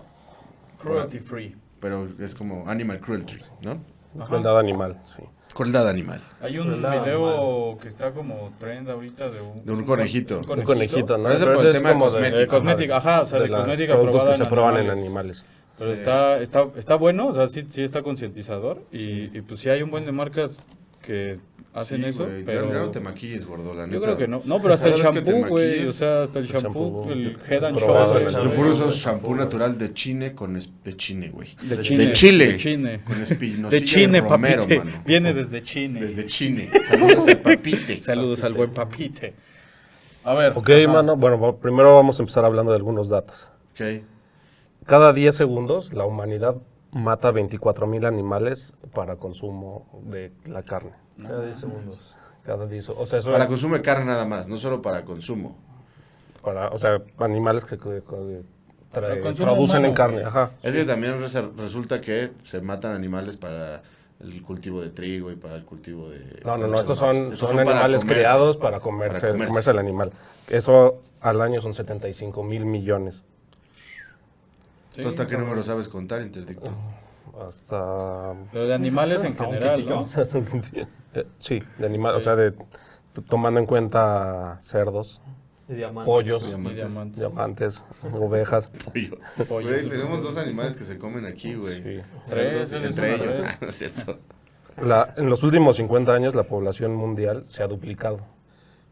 Cruelty free. Pero es como animal cruelty, ¿no? Ajá. Crueldad animal, sí. Crueldad animal. Hay un Crueldad video que está como trend ahorita de un, De un conejito. es Un conejito, ¿no? Pero ese Pero por el es tema como de- cosmético. Cosmética, ajá, o sea, de, de cosmética probada que se prueban en animales. Pero Sí. está, está, está bueno, o sea, sí, sí está concientizador. Y, y pues sí hay un buen de marcas que hacen Sí, eso, ya- pero... no te maquilles, gordo, la Yo neta. creo que no. No, pero hasta el shampoo, güey. O sea, hasta el El shampoo, shampoo, el. Head and Shoulders. Yo güey. puro uso shampoo natural de chine con es- de chine, güey. De Chile. De Chile. De Chile. Con De Chile, romero, papite. mano. Viene desde Chile. Desde Chile. Saludos al papite. Saludos al buen papite. A ver. Ok, ajá. mano. Bueno, primero vamos a empezar hablando de algunos datos. Ok. Cada 10 segundos la humanidad mata 24.000 animales para consumo de la carne. Cada 10 segundos. Cada 10, o sea, eso Para consumo de carne nada más, no solo para consumo. para, o sea, animales que, que- que trae- humano, en carne, ajá. Es que también res- resulta que se matan animales para el cultivo de trigo y para el cultivo de... No, no, no, estos son, Estos son animales comerse. criados para comerse, Para comerse. comerse el animal. Eso al año son 75 mil millones. Sí, ¿Tú hasta qué número sabes contar, Interdicto? Hasta... Pero de animales en general, ¿no? Eh, sí, de animal, o sea, de, tomando en cuenta cerdos, Y diamantes. pollos, Y Diamantes. diamantes. diamantes, ovejas. Pollos. Pollos, Güey, tenemos dos animales que se comen aquí, güey. Sí. Cerdos, entre ellos. no es cierto. La- en los últimos 50 años la población mundial se ha duplicado,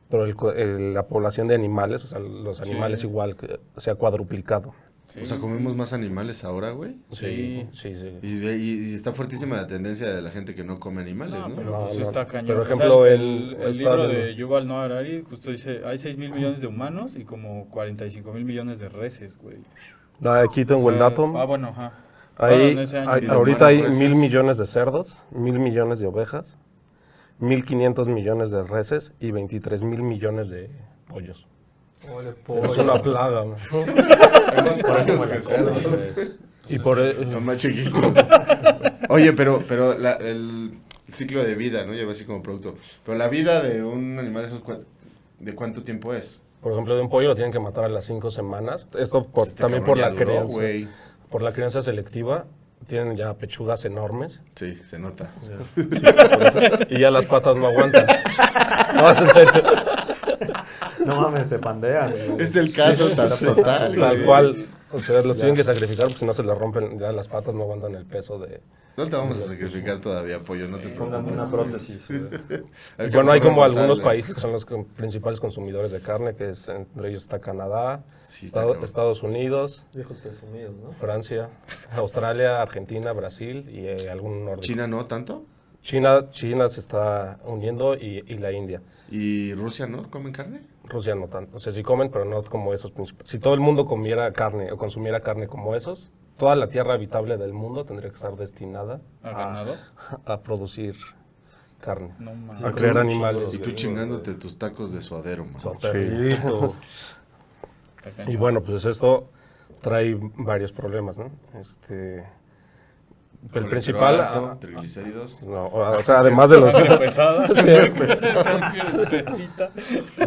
pero el co- el- la población de animales, o sea, los animales Sí. igual, se ha cuadruplicado. Sí. O sea, comemos más animales ahora, güey. Sí. sí, sí. Y, y- y está fuertísima la tendencia de la gente que no come animales, No, ¿no? pero No, pues no. está cañón. Por O sea, ejemplo, el, el- el el libro de Yuval Noah Harari justo dice, hay 6 mil millones de humanos y como 45 mil millones de reses, güey. No, Aquí tengo O sea, el dato. Ah, bueno, ajá. Ahí, Bueno, hay- ahorita hay humanos, mil millones de cerdos, mil millones de ovejas, mil quinientos millones de reses y 23 mil millones de pollos. Es una plaga. ¿no? Hay más pollos que. Y por e- Son más chiquitos. Oye, pero, pero la- el ciclo de vida, ¿no? Lleva así como producto. Pero la vida de un animal, ¿eso ¿de cuánto tiempo es? por ejemplo, de un pollo lo tienen que matar a las cinco semanas. Esto por, Este también por la duró, crianza. güey. Por la crianza selectiva. Tienen ya pechugas enormes Sí, se nota. y ya las patas no aguantan. No, es en serio. No mames, se pandean. Es el caso tan total, Tal cual. O sea, los tienen que sacrificar porque si no se les rompen, ya las patas no aguantan el peso de... No te vamos a sacrificar todavía, pollo, no te Pongan preocupes. una güey. prótesis. Hay Bueno, hay como algunos países que son los principales consumidores de carne, que es, entre ellos está Canadá, Sí, está Estado- cabrón. Estados Unidos, presumidos, ¿no? Francia, Australia, Argentina, Brasil y eh, algún nórdico. ¿China no tanto? China, China se está uniendo y, y la India. ¿Y Rusia no comen carne? Rusia no tanto. O sea, sí comen, pero no como esos principales. Si todo el mundo comiera carne o consumiera carne como esos, toda la tierra habitable del mundo tendría que estar destinada ¿Ha ganado? a producir carne. No a crear animales. Y tú chingándote tus tacos de suadero, man. Y bueno, pues esto trae varios problemas, ¿no? Este, el principal, alto, ah, triglicéridos. no, o sea, además de los, Sangre pesada. Sangre pesita.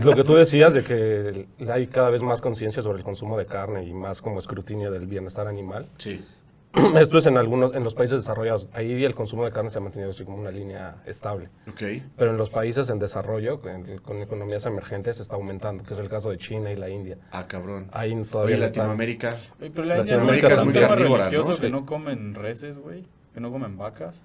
lo que tú decías de que hay cada vez más conciencia sobre el consumo de carne y más como escrutinio del bienestar animal. Sí. Esto es en algunos, en los países desarrollados. Ahí el consumo de carne se ha mantenido así como una línea estable. Ok. Pero en los países en desarrollo, con, con economías emergentes, está aumentando, que es el caso de China y la India. Ah, cabrón. Ahí Oye, todavía está- Latinoamérica. Oye, pero la Latinoamérica es muy tema carnívora, religioso ¿no? que no comen reses, güey. Que no comen vacas.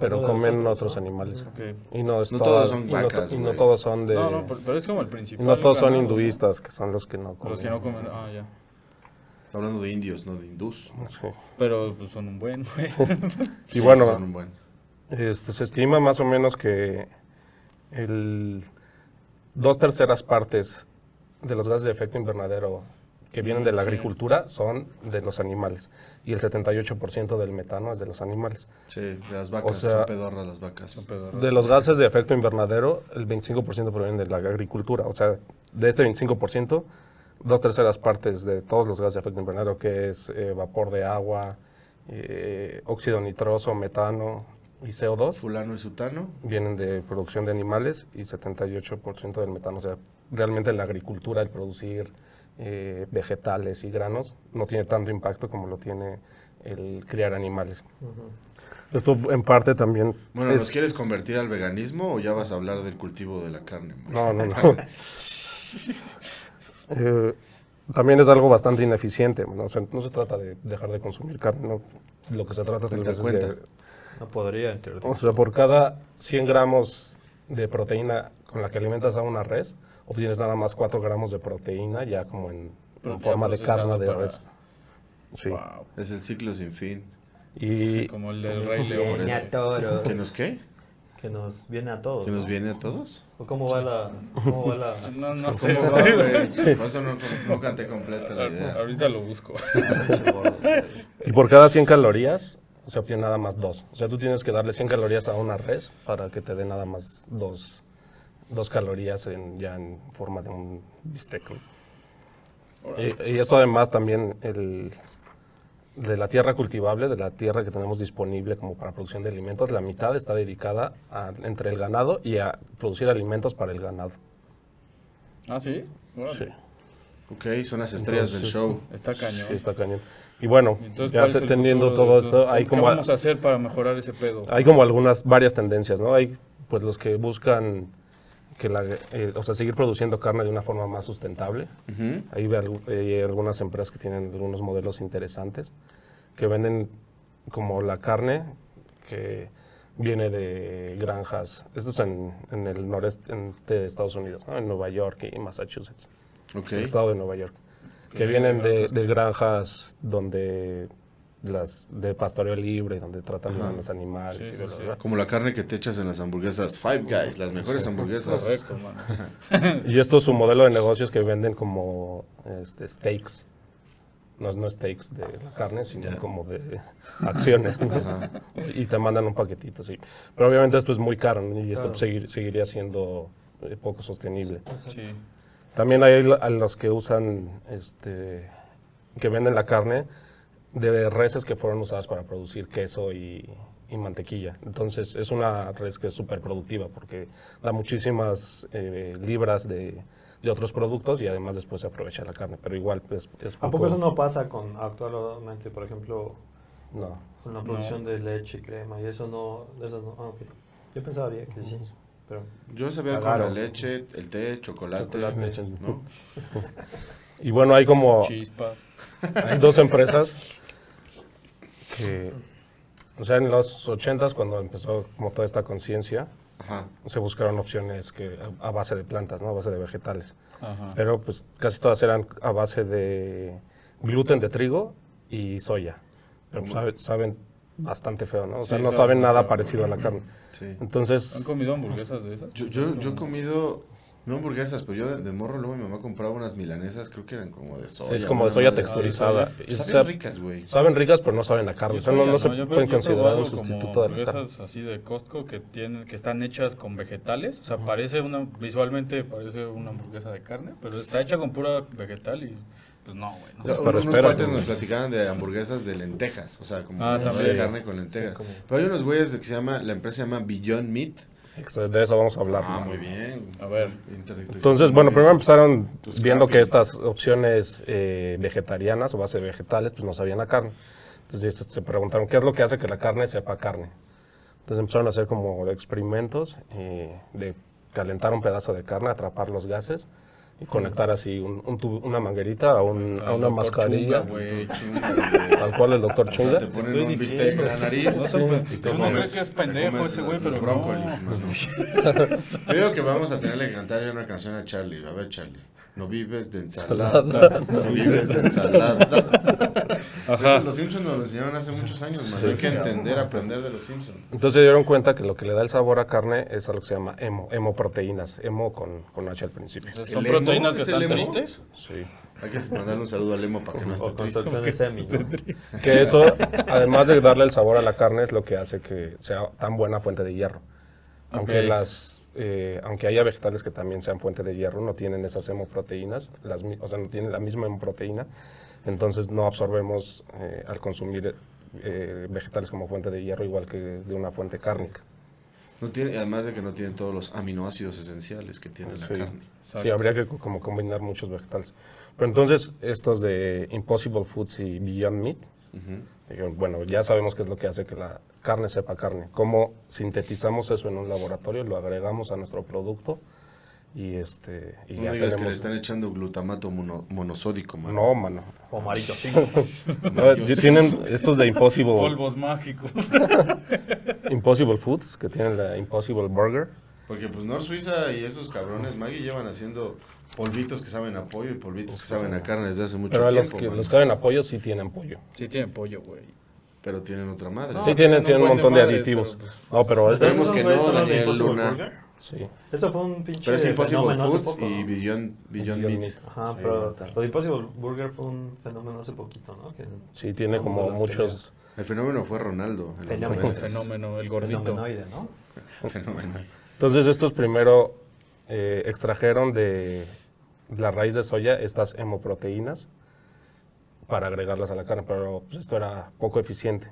pero comen otros animales. Ok. Y no, es No toda- todos son y no vacas, y no todos son de... No, no, pero, es como el y principal. no todos son hinduistas, que son los que no comen. Los que no comen. Ah, ya. Está hablando de indios, no de hindús. Sí. Pero pues, son un buen, güey. Y bueno, son un buen. Este, se estima más o menos que el dos terceras partes de los gases de efecto invernadero que vienen de la Sí. agricultura son de los animales. Y el 78% del metano es de los animales. Sí, de las vacas, sea- son pedorras las vacas. Son pedorros. De los gases de efecto invernadero, el 25% provienen de la agricultura. O sea, de este 25%, dos terceras partes de todos los gases de efecto invernadero, que es eh, vapor de agua, eh, óxido nitroso, metano y CO2, Fulano y sutano. vienen de producción de animales y 78% del metano. O sea, realmente la agricultura, el producir eh, vegetales y granos, no tiene tanto impacto como lo tiene el criar animales. Esto en parte también... Bueno, es- ¿nos quieres convertir al veganismo o ya vas a hablar del cultivo de la carne? man? No, no, no. Eh, también es algo bastante ineficiente. ¿no? O sea, no se trata de dejar de consumir carne, ¿no? Lo que se trata tal vez es cuenta. de... No podría, en teoría. O sea, por cada 100 gramos de proteína con la que alimentas a una res, obtienes nada más 4 gramos de proteína ya como en, en forma de carne de para- res. Sí. Wow. Es el ciclo sin fin. Y Como el del Rey León. ¿Que nos qué? Que nos viene a todos. ¿Que nos ¿no? viene a todos? ¿O cómo va la...? ¿Cómo va la...? No, no sé. ¿Cómo va, güey? Por eso no, no canté completa la idea. Ahorita lo busco. Y por cada 100 calorías se obtiene nada más 2. O sea, tú tienes que darle 100 calorías a una res para que te dé nada más 2 calorías en, ya en forma de un bistec. y esto además también el, de la tierra cultivable, de la tierra que tenemos disponible como para producción de alimentos, la mitad está dedicada a, entre el ganado y a producir alimentos para el ganado. ¿Ah, sí? Órale. Sí, Ok, son las estrellas del show. Está cañón. sí, está cañón. Y bueno, Entonces, ya ¿cuál es teniendo todo de esto, hay ¿Qué como... vamos a hacer para mejorar ese pedo? Hay como algunas, varias tendencias, ¿no? Hay pues los que buscan que la, eh, o sea, seguir produciendo carne de una forma más sustentable. Ujú. Hay, algu- hay algunas empresas que tienen algunos modelos interesantes que venden como la carne que viene de granjas, esto es en, en el noreste de Estados Unidos, ¿no? en Nueva York y Massachusetts, Ok. el estado de Nueva York, que vienen de, granjas. de granjas donde las de pastoreo libre, donde tratan a los animales Sí, y sí, sí. Como la carne que te echas en las hamburguesas Five Guys, las mejores hamburguesas. Correcto, mano. Y esto es su modelo de negocios que venden como este, steaks. No, es- no steaks de la carne, sino como de acciones. ¿no? Y te mandan un paquetito, sí. Pero obviamente esto es muy caro ¿no? y esto Claro. seguir- seguiría siendo eh, poco sostenible. Sí. También hay a los que usan, este, que venden la carne de reses que fueron usadas para producir queso y, y mantequilla. Entonces es una res que es súper productiva porque da muchísimas eh, libras de, de otros productos y además después se aprovecha la carne. Pero igual pues, es ¿A poco- poco eso no pasa con actualmente, por ejemplo, No. con la producción de leche y crema? Y eso no... Eso no ah, ok. Yo pensaría que sí, pero... Yo sabía con Claro. la leche, el té, chocolate. Chocolate. ¿no? Y bueno, hay como Chispas. hay dos empresas que, o sea, en los 80s cuando empezó como toda esta conciencia, se buscaron opciones que a a base de plantas, ¿no? A base de vegetales. Ajá. Pero pues casi todas eran a base de gluten de trigo y soya. Pero pues, sabe- saben bastante feo, ¿no? O sea, no saben nada feo. parecido a la carne. Sí. Entonces, ¿Han comido hamburguesas de esas? Yo, yo, yo he comido, no hamburguesas, pero yo de, de morro luego mi mamá compraba unas milanesas, creo que eran como de soya. es como de soya texturizada. soya. Y, o Saben sea, ricas, güey. saben ricas, pero no saben a carne. O sea, no, no se Yo- yo pueden he considerar un como sustituto de la carne. hamburguesas así de Costco que tienen que están hechas con vegetales, o sea, parece una visualmente parece una hamburguesa de carne, pero está hecha con pura vegetal y pues no, güey. no unos espérate, cuates güey. nos platicaban de hamburguesas de lentejas, o sea, como Ah, de también. carne con lentejas. Sí, como- Pero hay unos güeyes que se llama, la empresa se llama Beyond Meat. De eso vamos a hablar. Ah, ¿no? muy bien. A ver. Entonces, bueno, primero empezaron Tus viendo que estas opciones eh, vegetarianas o base de vegetales, pues no sabían a carne. Entonces se preguntaron, ¿qué es lo que hace que la carne sepa carne? Entonces empezaron a hacer como experimentos eh, de calentar un pedazo de carne, atrapar los gases y conectar así un- un tubo- una manguerita a, un- a una mascarilla, Chunga, tal cual el doctor O sea, Chunga. te ponen un bistec en la nariz. No sé, pues, y tú no crees que es pendejo ese güey, pero no. brócolis, mano. Yo digo que vamos a tenerle que cantar una canción a Charlie. A ver, Charlie. No vives de ensaladas, no vives de ensaladas. A Ajá. Eso los Simpsons nos lo enseñaron hace muchos años, man. Hay que entender, aprender de los Simpsons. Entonces se dieron cuenta que lo que le da el sabor a carne es algo que se llama hemo, hemoproteínas, hemo con, con H al principio. O sea, ¿El ¿Son emo? proteínas que ¿Es el están emo? tristes? Sí. Hay que mandarle un saludo al Lemo para que no esté O triste. semi, ¿no? Que eso, además de darle el sabor a la carne, es lo que hace que sea tan buena fuente de hierro. Aunque las eh, aunque haya vegetales que también sean fuente de hierro, no tienen esas hemoproteínas, las, o sea, no tienen la misma hemoproteína, entonces no absorbemos eh, al consumir eh, vegetales como fuente de hierro igual que de una fuente cárnica. No tiene, además de que no tiene todos los aminoácidos esenciales que tiene la Sí. carne. Sí, habría que co- como combinar muchos vegetales. Pero entonces, estos de Impossible Foods y Beyond Meat, bueno, ya sabemos qué es lo que hace que la carne sepa carne. Cómo sintetizamos eso en un laboratorio, lo agregamos a nuestro producto y este y No ya digas que le están echando glutamato mono- monosódico, man. No, mano. O marito, sí. No, tienen estos de Impossible, Polvos mágicos. Impossible Foods, que tienen la Impossible Burger. Porque pues Nor Suiza y esos cabrones Maggie llevan haciendo polvitos que saben a pollo y polvitos que saben a carne desde hace mucho Pero los tiempo. que, man. los que ven apoyo sí tienen pollo. Sí tienen pollo, güey. Pero tienen otra madre. No, sí tienen tienen, un montón de, madres, aditivos. pero, pues, no, pero este- Esperemos ¿Esos que no, los Daniel Impossible Luna. Burger? sí. Eso fue un pinche Pero es Impossible fenómeno hace Foods poco, y ¿no? Beyond, Beyond Beyond Meat. Ajá, Sí, pero lo de Impossible Burger fue un fenómeno hace poquito, ¿no? Que Sí, tiene el como muchos... El fenómeno fue Ronaldo. los Fenómeno. 90s. fenómeno, el gordito. fenomenoide, ¿no? Fenómeno. Entonces estos primero eh, extrajeron de la raíz de soya estas hemoproteínas para agregarlas a la carne, pero pues, esto era poco eficiente.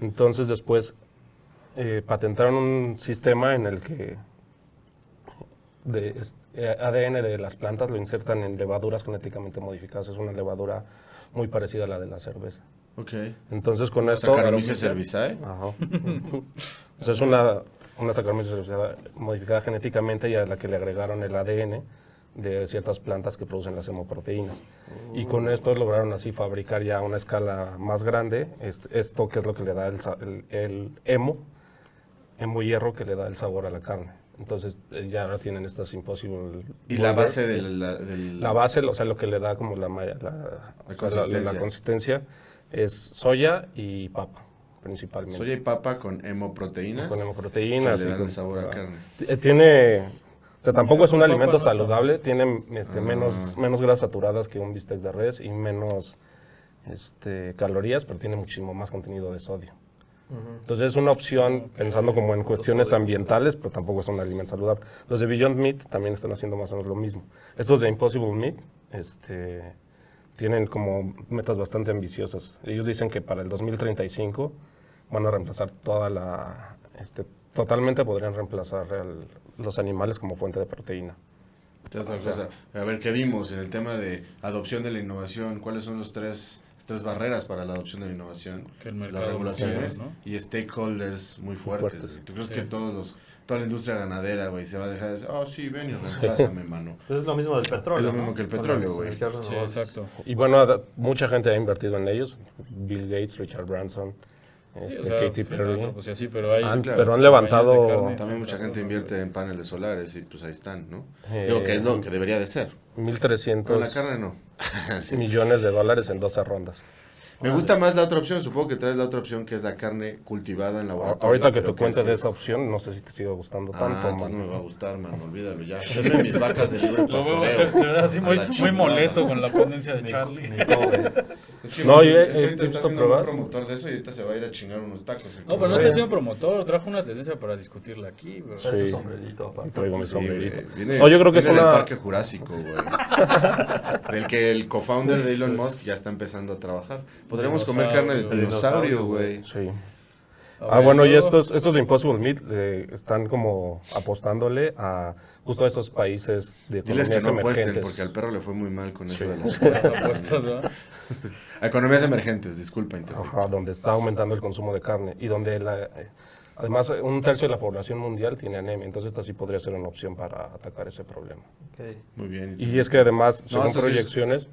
Entonces después eh, patentaron un sistema en el que de, eh, ADN de las plantas lo insertan en levaduras genéticamente modificadas. Es una levadura muy parecida a la de la cerveza. Ok. Entonces con esto... Saccharomyces cerevisiae. Ajá. Pues es una, una cerevisiae modificada genéticamente y a la que le agregaron el ADN de ciertas plantas que producen las hemoproteínas. Y con esto lograron así fabricar ya a una escala más grande est- esto que es lo que le da el, el, el hemo, hemo hierro que le da el sabor a la carne. Entonces eh, ya ahora tienen estas imposible. Y la base del... la- del- La base, o sea, lo que le da como la, malla- la, consistencia. la consistencia es soya y papa, principalmente. Soya y papa con hemoproteínas. Con hemoproteínas. que le dan con- el sabor a carne. t- Tiene, sea, tampoco es un alimento saludable, tiene este, menos, menos grasas saturadas que un bistec de res y menos este, calorías, pero tiene muchísimo más contenido de sodio. Entonces es una opción pensando como en cuestiones ambientales, pero tampoco es un alimento saludable. Los de Beyond Meat también están haciendo más o menos lo mismo. Estos de Impossible Meat este, tienen como metas bastante ambiciosas. Ellos dicen que para el 2035 van a reemplazar toda la... Este, totalmente podrían reemplazar los animales como fuente de proteína. ¿Qué otra cosa? A ver, ¿qué vimos en el tema de adopción de la innovación? ¿Cuáles son los tres, tres barreras para la adopción de la innovación? Que el Las mercado regulaciones ¿no? y stakeholders muy fuertes. ¿Tú crees Sí. que todos los, toda la industria ganadera, güey, se va a dejar de decir, oh, sí, ven y reemplázame, mano? Pues es lo mismo del petróleo. Es lo ¿no? mismo que el petróleo, güey. Sí, exacto. Y bueno, mucha gente ha invertido en ellos. Bill Gates, Richard Branson, este, o sea, Katy Perry. filántropo, sí, así, pero hay... Han- claro, pero han sí, levantado carne. También mucha gente invierte en paneles solares y pues ahí están, ¿no? Eh, Digo que es lo que debería de ser. 1.300 Pero la carne no. Millones de dólares en 12 rondas. Me gusta más la otra opción, supongo que traes la otra opción que es la carne cultivada en laboratorio. Ahorita que pero te cuente así de es. esa opción, no sé si te sigue gustando Ah, tanto, man. no me va a gustar, man, olvídalo ya. Denme mis vacas de libre pastoreo. te- te ves así A muy, molesto con la ponencia de Charlie. Es que, No, yo he- es que ahorita está visto siendo probar. promotor de eso y ahorita se va a ir a chingar unos tacos. No, pero no está siendo promotor, trajo una tendencia para discutirla aquí, güey. Sí. su sombrerito aparte. traigo mi Sí, sombrerito. Viene- no, yo creo que es una... del Parque Jurásico, güey. del que el co-founder de Elon Musk ya está empezando a trabajar. Podremos comer carne de Dinosaurio. dinosaurio, güey. Sí. Ah, bueno, y estos, estos de Impossible Meat eh, están como apostándole a justo a esos países de Diles que economías no apuesten emergentes. porque al perro le fue muy mal con eso Sí. de las apuestas, ¿verdad? economías emergentes, disculpa. Ajá, donde está aumentando el consumo de carne y donde la, eh, además un tercio de la población mundial tiene anemia, entonces esta sí podría ser una opción para atacar ese problema. Ok. Muy bien. Y es que además, según sí es- proyecciones,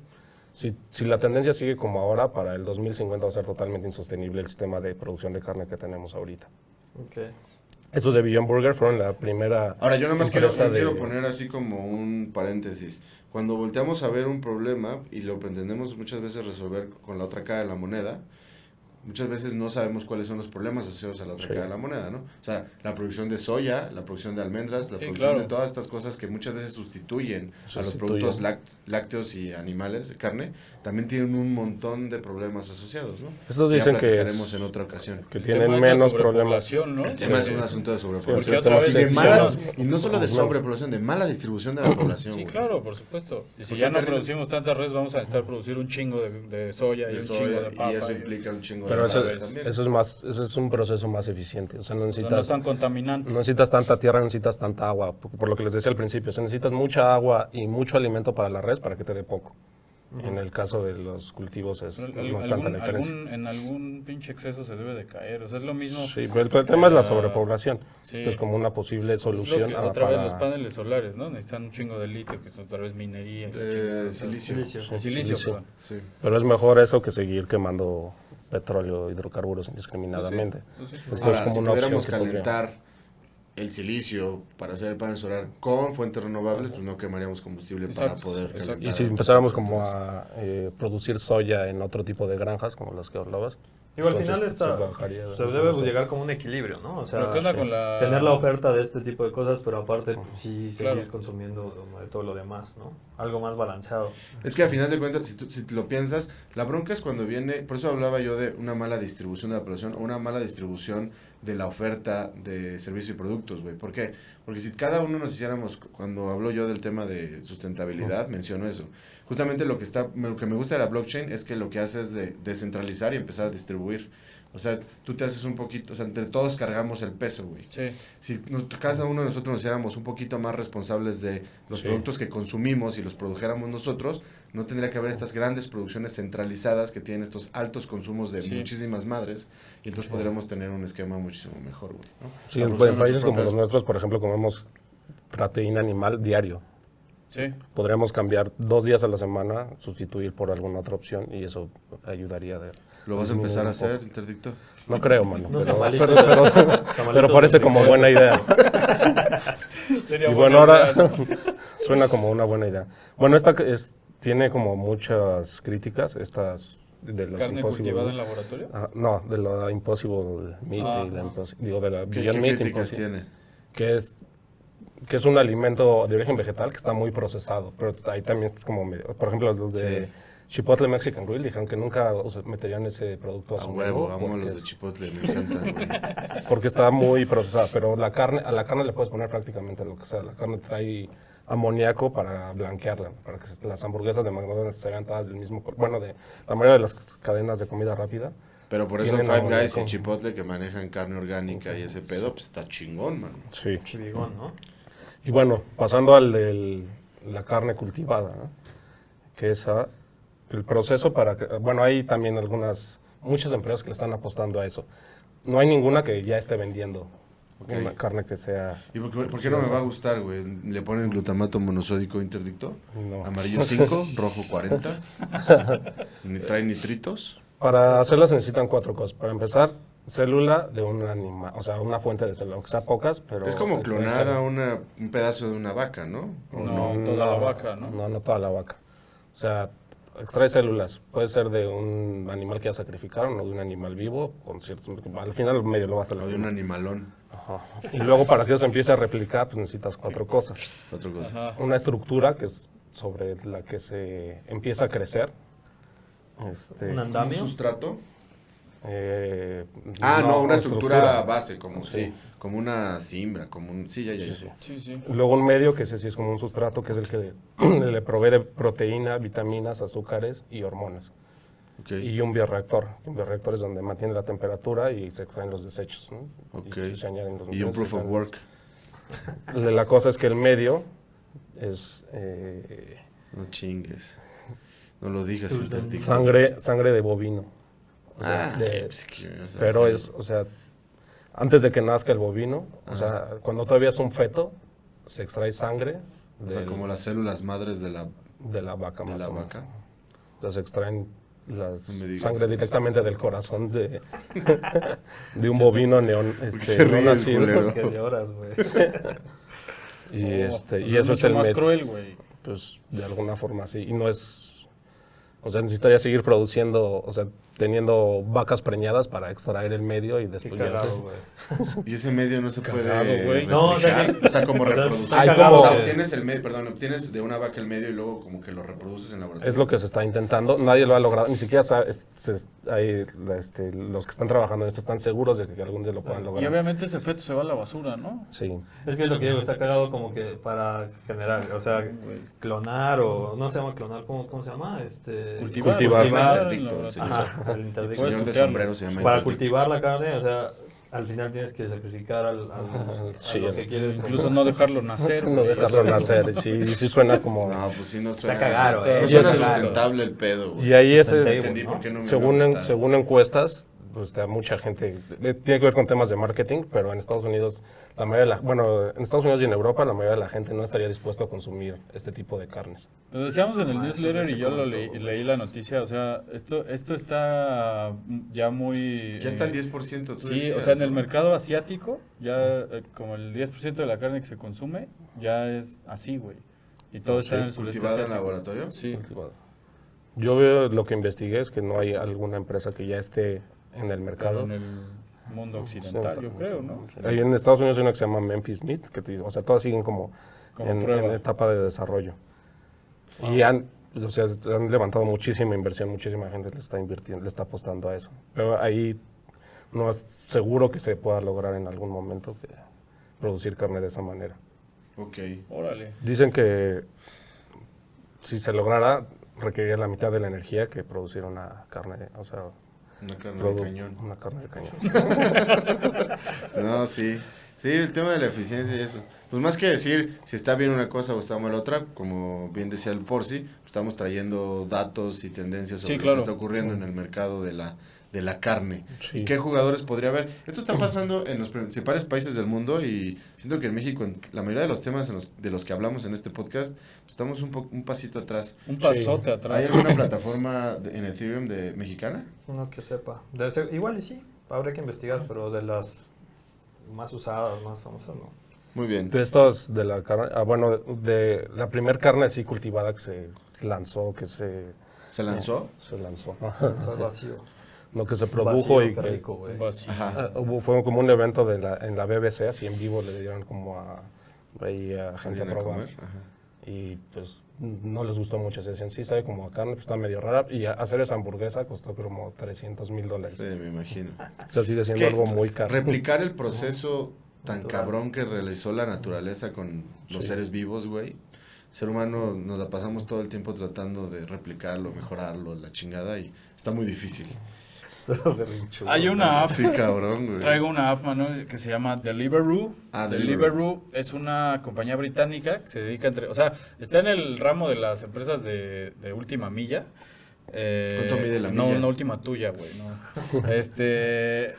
si, si la tendencia sigue como ahora, para el 2050 va a ser totalmente insostenible el sistema de producción de carne que tenemos ahorita. Ok. Estos de Beyond Burger fueron la primera. Ahora, yo nada más quiero, de- quiero poner así como un paréntesis. Cuando volteamos a ver un problema y lo pretendemos muchas veces resolver con la otra cara de la moneda, muchas veces no sabemos cuáles son los problemas asociados a la otra Sí. cara de la moneda, ¿no? O sea, la producción de soya, la producción de almendras, la Sí, producción claro. de todas estas cosas que muchas veces sustituyen, a los productos láct- lácteos y animales de carne, también tienen un montón de problemas asociados, ¿no? Estos Ya dicen que, platicaremos es- en otra ocasión. que El tienen tema es la menos problemas. sobrepoblación, ¿no? El tema es un asunto de sobrepoblación. Otra vez y, de mala- y no solo de sobrepoblación, de mala distribución de la población. Sí, güey. claro, por supuesto. Y si ya no producimos tantas redes, vamos a necesitar producir un chingo de, de soya y De un soya, chingo de papa. y eso y- implica un chingo Pero de eso, es- eso es más, eso es un proceso más eficiente. O sea, no o sea, no necesitas, es tan contaminante. no necesitas tanta tierra, no necesitas tanta agua. Por, por lo que les decía al principio, o sea, necesitas mucha agua y mucho alimento para la red para que te dé poco. En el caso de los cultivos es, no es tanta la diferencia. algún- en algún pinche exceso se debe de caer. O sea, es lo mismo. Sí, pero el, el tema es la Ah, sobrepoblación. sí. Entonces, como una posible solución que- a- otra vez para- los paneles solares, ¿no? Necesitan un chingo de litio, que son otra vez minería. De sea, silicio. Silicio. de silicio, Silicio. Sí. Pero es mejor eso que seguir quemando petróleo, hidrocarburos indiscriminadamente. Pues sí, Esto es Ahora, como si pudiéramos podría- calentar el silicio para hacer el panel solar con fuentes renovables, pues no quemaríamos combustible Exacto, para poder exacto. calentar Y si empezáramos como a eh, producir soya en otro tipo de granjas, como las que hablabas. Digo, al final está, se bajaría se de- debe de- llegar como un equilibrio, ¿no? O sea, Pero ¿qué onda con la- tener la oferta de este tipo de cosas, pero aparte pues, sí Claro. seguir consumiendo de- todo lo demás, ¿no? Algo más balanceado. Es que al final de cuentas, si, tú, si lo piensas, la bronca es cuando viene, por eso hablaba yo de una mala distribución de la población o una mala distribución de la oferta de servicios y productos, güey. ¿Por qué? Porque si cada uno nos hiciéramos, cuando hablo yo del tema de sustentabilidad, menciono eso. Justamente lo que está, lo que me gusta de la blockchain es que lo que hace es de descentralizar y empezar a distribuir. O sea, tú te haces un poquito, o sea, entre todos cargamos el peso, güey. Sí. Si nos- cada uno de nosotros nos hiciéramos un poquito más responsables de los Sí. productos que consumimos y los produjéramos nosotros, no tendría que haber estas grandes producciones centralizadas que tienen estos altos consumos de Sí. muchísimas madres y entonces podríamos tener un esquema muchísimo mejor, güey. ¿no? Sí, en, países como los nuestros, por ejemplo, comemos proteína animal diario. Sí. Podríamos cambiar dos días a la semana, sustituir por alguna otra opción y eso ayudaría. De, ¿Lo vas a empezar a hacer, poco. interdicto? No creo, mano. Unos pero, tamalitos. pero, pero- Tamalitos pero parece como buena idea. Sería Y buena bueno, ahora idea, ¿no? suena como una buena idea. Bueno, esta es, tiene como muchas críticas, estas de los ¿Carne impossible- cultivada en laboratorio? Ah, no, de la Impossible Meat Ah. y la digo, de la ¿Qué, Beyond qué Meat críticas Impossible, tiene? que es que es un alimento de origen vegetal que está muy procesado, pero ahí también es como, medio- por ejemplo, los de Sí. Chipotle Mexican Grill dijeron que nunca o sea, meterían ese producto a, A su huevo, amo los de chipotle, me encantan, güey. porque está muy procesada, pero la carne, a la carne le puedes poner prácticamente lo que sea. La carne trae amoníaco para blanquearla, para que se- las hamburguesas de McDonald's se vean todas del mismo color. Bueno, de la mayoría de las cadenas de comida rápida. Pero por eso Five Guys y. Chipotle que manejan carne orgánica y ese pedo, pues está chingón, mano. Sí. Chivigón, ¿no? Y bueno, pasando al de la carne cultivada, ¿no? que esa, el proceso para bueno, hay también algunas, muchas empresas que le están apostando a eso. No hay ninguna que ya esté vendiendo Ok. una carne que sea... ¿Y por qué, por qué no me va a gustar, güey? ¿Le ponen glutamato monosódico interdicto? No. Amarillo 5, rojo 40. Ni trae nitritos. Para hacerlas necesitan cuatro cosas. Para empezar, célula de un animal, o sea, una fuente de célula, aunque sea pocas, pero... es como clonar a una, un pedazo de una vaca, ¿no? ¿O No, toda la vaca, ¿no? No, no toda la vaca. O sea, extrae células. Puede ser de un animal que ya sacrificaron o de un animal vivo, con ciertos... Al final medio lo vas a O de un animalón. Ajá. Y luego para que eso se empiece a replicar, pues necesitas cuatro cosas. Cuatro cosas. Ajá. Una estructura que es sobre la que se empieza a crecer. Este, Un ¿Un andamio. sustrato? Eh, Ah, no, una estructura, estructura. base, como, sí. Sí. como una simbra, como un... Sí, ya, ya, ya. Sí. Luego un medio, que ese sí es como un sustrato, que es el que le provee de proteína, vitaminas, azúcares y hormonas. Ok. Y un bioreactor. Un bioreactor es donde mantiene la temperatura y se extraen los desechos. ¿no? Ok. Y, se añaden los Y un proof of work. La cosa es que el medio es eh, No chingues. No lo digas, sangre, sangre de bovino. O sea, Ah, de- pues, ¿qué me vas a pero es, o sea, antes de que nazca el bovino, o sea, cuando todavía es un feto, se extrae sangre O sea, del- como las células madres de la, de la vaca. de más la o vaca. Entonces se extraen la No sangre directamente del corazón de, de un bovino neón, este, no nacido. de horas, güey. Y, Oh, este, pues y eso es el más cruel, güey. pues de alguna forma sí. Y no es, o sea, necesitaría seguir produciendo, o sea, teniendo vacas preñadas para extraer el medio y Qué después ya cagado, se- güey. Y ese medio no se Cagado, puede güey. No, o sea, replicar. o sea, como reproducir. Hay como- O sea, obtienes el medio, perdón, obtienes de una vaca el medio y luego como que lo reproduces en laboratorio. Es lo que se está intentando, nadie lo ha logrado, ni siquiera sabe- se- hay, este, los que están trabajando en esto están seguros de que algún día lo puedan Y lograr. obviamente ese feto se va a la basura, ¿no? Sí, Es que es lo que digo, está cagado como que para generar, o sea, clonar o no se llama clonar, ¿cómo, cómo se llama? Este, Cultivar. Cultivar. cultivar, Interdicto, la- sí. Ajá, el El interdicto. Puedes señor de sombrero se llama Para interdicto. cultivar la carne, o sea, al final tienes que sacrificar al, al- Sí, a lo que quieres. Incluso no dejarlo nacer. no dejarlo nacer, sí, sí suena como... No, pues sí, no suena, cagado, no eh. suena es- sustentable el pedo, güey. Y ahí es, Sustentable, Entendí ¿no? por qué no me según, en- según encuestas, pues está mucha gente, eh, tiene que ver con temas de marketing, pero en Estados Unidos, la mayoría de la, bueno, en Estados Unidos y en Europa, la mayoría de la gente no estaría dispuesto a consumir este tipo de carnes. Lo decíamos en el Ah, newsletter y yo lo leí, leí la noticia, o sea, esto esto está ya muy... Ya está eh, el 10%. tú Sí, decías, o sea, en el mercado asiático, ya eh, como el 10% de la carne que se consume, ya es así, güey. Y todo está en el sureste ¿Cultivada en laboratorio? Sí. Yo veo, lo que investigué es que no hay alguna empresa que ya esté en el Pero mercado. en el mundo occidental, yo creo, ¿no? Ahí en Estados Unidos hay una que se llama Memphis Meat, que te- o sea, todas siguen como, Como en, prueba. en etapa de desarrollo. Y han, o sea, han levantado muchísima inversión, muchísima gente le está invirtiendo, le está apostando a eso. Pero ahí no es seguro que se pueda lograr en algún momento que producir carne de esa manera. Ok. Órale. Dicen que si se lograra requeriría la mitad de la energía que producir una carne, o sea, Una carne de cañón. una carne de cañón. No, sí. Sí, el tema de la eficiencia y eso. Pues más que decir si está bien una cosa o está mal otra, como bien decía el Porci, estamos trayendo datos y tendencias sobre Sí, lo que está ocurriendo en el mercado de la de la carne. Sí. ¿Y qué jugadores podría haber? Esto está pasando en los principales países del mundo y siento que en México, en la mayoría de los temas en los- de los que hablamos en este podcast, estamos un, po- un pasito atrás. Un pasote ¿Hay atrás. alguna plataforma de- en Ethereum de mexicana? No que sepa. Debe ser- igual y sí, habría que investigar, pero de las más usadas, más famosas, no. Muy bien. De estos de la carne, ah, bueno, de la primer carne así cultivada que se lanzó, que se, ¿Se lanzó? se lanzó, vacío. Lo que se produjo Vacío, y que rico, hubo- fue como un evento de la, en la BBC, así en vivo le dieron como a, ahí a gente a ¿Alguien a probar. Y pues no les gustó mucho, se decían, sí, sabe como a carne, pues está medio rara. Y hacer esa hamburguesa costó como 300 mil dólares. Sí, me imagino. O sea, sigue Es siendo que algo muy caro. Replicar el proceso tan Natural. cabrón que realizó la naturaleza con los Sí. seres vivos, güey. Ser humano nos la pasamos todo el tiempo tratando de replicarlo, mejorarlo, la chingada y está muy difícil. Hay una app, Sí, cabrón, güey. traigo una app, mano, que se llama Deliveroo. Ah, Deliveroo es una compañía británica que se dedica entre, o sea, está en el ramo de las empresas de, de última milla. Eh, ¿Cuánto mide la no, milla? No, última tuya, güey, no. este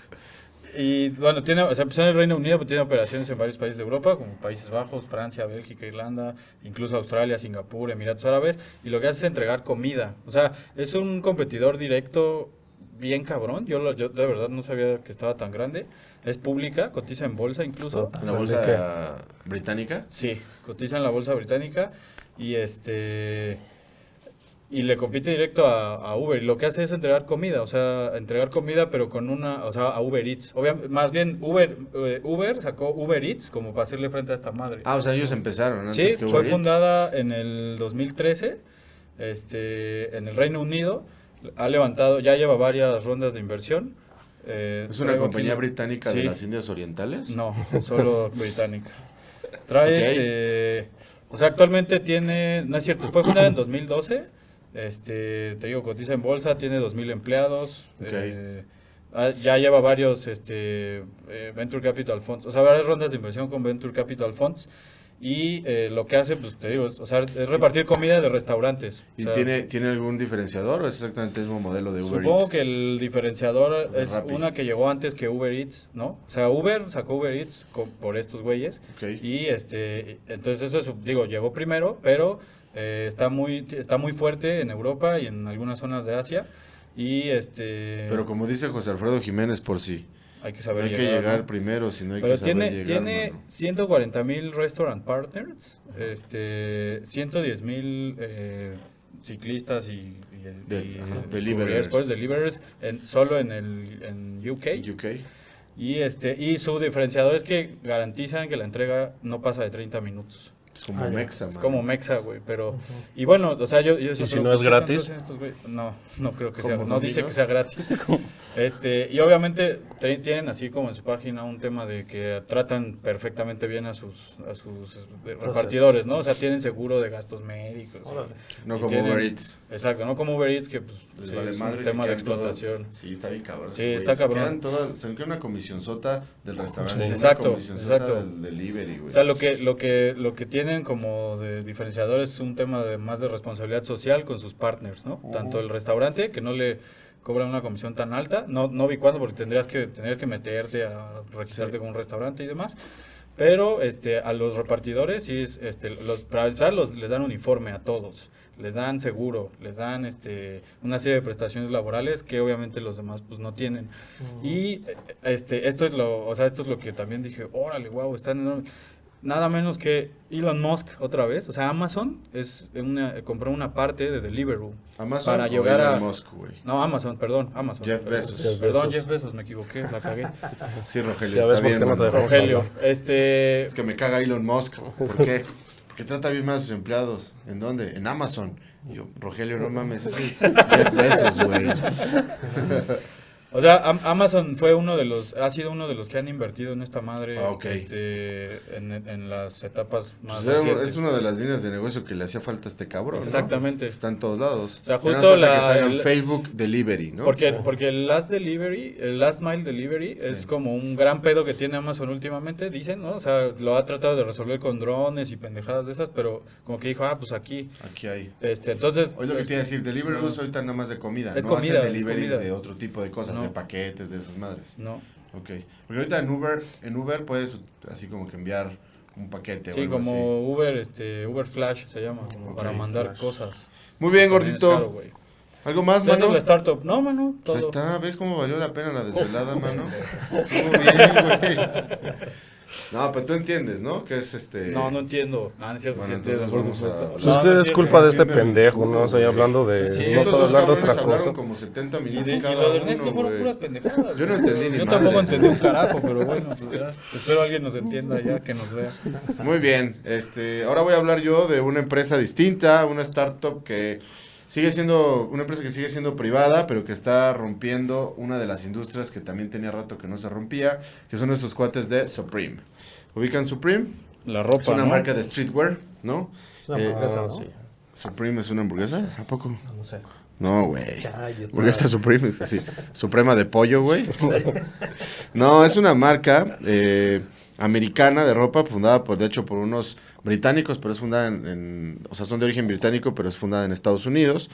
y bueno, tiene, o sea, empezó en el Reino Unido, pero tiene operaciones en varios países de Europa, como Países Bajos, Francia, Bélgica, Irlanda, incluso Australia, Singapur, Emiratos Árabes, y lo que hace es entregar comida. O sea, es un competidor directo bien cabrón. Yo, lo- yo de verdad no sabía que estaba tan grande. Es pública, cotiza en bolsa incluso. ¿Una bolsa británica? Sí, cotiza en la bolsa británica y este y le compite directo a, a Uber. Y lo que hace es entregar comida, o sea, entregar comida pero con una, o sea, a Uber Eats. Obviamente, más bien Uber eh, Uber sacó Uber Eats como para hacerle frente a esta madre. Ah, o sea, ellos empezaron antes Sí, que fue Eats. fundada en el 2013 este, en el Reino Unido. Ha levantado, ya lleva varias rondas de inversión. Eh, ¿Es una compañía aquí- británica Sí. de las Indias Orientales? No, solo británica. Trae este. O sea, actualmente tiene. No es cierto, fue fundada en 2012. Este, te digo, cotiza en bolsa, tiene 2.000 empleados. Ok. eh, ya lleva varios este, eh, Venture Capital Funds, o sea, varias rondas de inversión con Venture Capital Funds. Y eh, lo que hace, pues te digo, es, o sea, es repartir comida de restaurantes. ¿Y O sea, tiene, tiene algún diferenciador o es exactamente el mismo modelo de Uber Supongo Eats? que el diferenciador De es Rappi. una que llegó antes que Uber Eats, ¿no? O sea, Uber sacó Uber Eats co- por estos güeyes. Ok. Y este, entonces eso es, digo, llegó primero, pero Eh, está, muy, está muy fuerte en Europa y en algunas zonas de Asia. Y este. Pero como dice José Alfredo Jiménez, por si hay que saber hay que llegar, llegar ¿no? primero, si no hay Pero que saber tiene, llegar. tiene mano. 140 mil restaurant partners, este, 110 mil eh, ciclistas y, y- Del- y- ajá, deliverers. couriers, deliverers en- solo en el en UK. UK. Y, este, y su diferenciador es que garantizan que la entrega no pasa de 30 minutos. Es como Ah. Mexa, Es como Mexa, güey, pero... Y bueno, o sea, yo... yo si no es ¿qué tanto gratis? estos? No, no creo que sea... ¿Como No dice que sea gratis. este Y obviamente te- tienen así como en su página un tema de que tratan perfectamente bien a sus, a sus repartidores, ¿no? O sea, tienen seguro de gastos médicos. y-. No y como tienen- Uber Eats. Exacto, no como Uber Eats, que pues, Les sí, vale es madre. un tema de quedan todo- explotación. Sí, está bien cabrón. Sí, está. Se cabrón. quedan todas- se queda una comisión sota del restaurante. Una Exacto, exacto. del delivery, güey. O sea, lo que, lo que, lo que tienen como de diferenciador es un tema de más de responsabilidad social con sus partners, ¿no? Tanto el restaurante, que no le cobran una comisión tan alta, no, no vi cuándo porque tendrías que, tendrías que meterte a registrarte Sí. con un restaurante y demás. Pero este, a los repartidores sí es, este, los, para entrar los, les dan uniforme a todos, les dan seguro, les dan este, una serie de prestaciones laborales que obviamente los demás pues no tienen. Y eh, este, esto es lo, o sea, esto es lo que también dije, órale, wow, están enormes. Nada menos que Elon Musk otra vez, o sea, Amazon es una, compró una parte de Deliveroo. Amazon para o llegar a- Musk, güey. No, Amazon, perdón, Amazon. Jeff perdón. Bezos. Jeff Perdón, Bezos. Jeff Bezos, me equivoqué, la cagué. Sí, Rogelio, está bien, Rogelio, este... Es que me caga Elon Musk. ¿Por qué? Porque trata bien mal a sus empleados. ¿En dónde? En Amazon. Y yo, Rogelio, no mames, ese es Jeff Bezos, güey. O sea, Am- Amazon fue uno de los, ha sido uno de los que han invertido en esta madre Ah, este, en, en las etapas más Pues era- recientes. es una de las líneas de negocio que le hacía falta a este cabrón. ¿no? Exactamente. Está en todos lados. O sea, justo la- que salga en el- Facebook Delivery, ¿no? Porque, porque el last delivery, el last mile delivery Sí. es como un gran pedo que tiene Amazon últimamente, dicen, ¿no? O sea, lo ha tratado de resolver con drones y pendejadas de esas, pero como que dijo, ah, pues aquí. Aquí hay. Este, entonces. Hoy lo que pues, iba a decir, Deliveroo es ahorita nada más de comida. Es no comida, hacen es deliveries comida. de otro tipo de cosas, No. De paquetes, de esas madres. No. Ok. Porque ahorita en Uber, en Uber puedes así como que enviar un paquete o Sí, algo como así. Uber, este, Uber Flash se llama, como para mandar Flash. cosas. Muy bien, gordito. caro. ¿Algo más, mano? la startup. No, mano, todo. Pues está, ¿ves cómo valió la pena la desvelada, mano? Estuvo bien, güey. No, pero tú entiendes, ¿no? Que es este... No, no entiendo. Ah, no es cierto, Bueno, sí entiendo, por supuesto. a- Pues No, es no es culpa de este pendejo, ¿no? Estoy hablando de... Sí, Sí, no estos dos hablar de otra hablaron cosa. como 70 Y, minutos de, y cada lo de Ernesto uno, fueron puras pendejadas. Yo no entendí ni Yo tampoco entendí un carajo, pero bueno, pues espero alguien nos entienda ya, que nos vea. Muy bien, este, ahora voy a hablar yo de una empresa distinta, una startup que sigue siendo, una empresa que sigue siendo privada, pero que está rompiendo una de las industrias que también tenía rato que no se rompía, que son nuestros cuates de Supreme. ¿Ubican Supreme? La ropa, Es una ¿no? marca de streetwear, ¿no? Es una Eh, hamburguesa, Ah, ¿no? sí. Supreme es una hamburguesa, ¿a poco? No, no sé. No, güey. Hamburguesa Supreme, sí. Suprema de pollo, güey. No, es una marca eh, americana de ropa fundada por, de hecho, por unos británicos, pero es fundada en, en- o sea, son de origen británico, pero es fundada en Estados Unidos.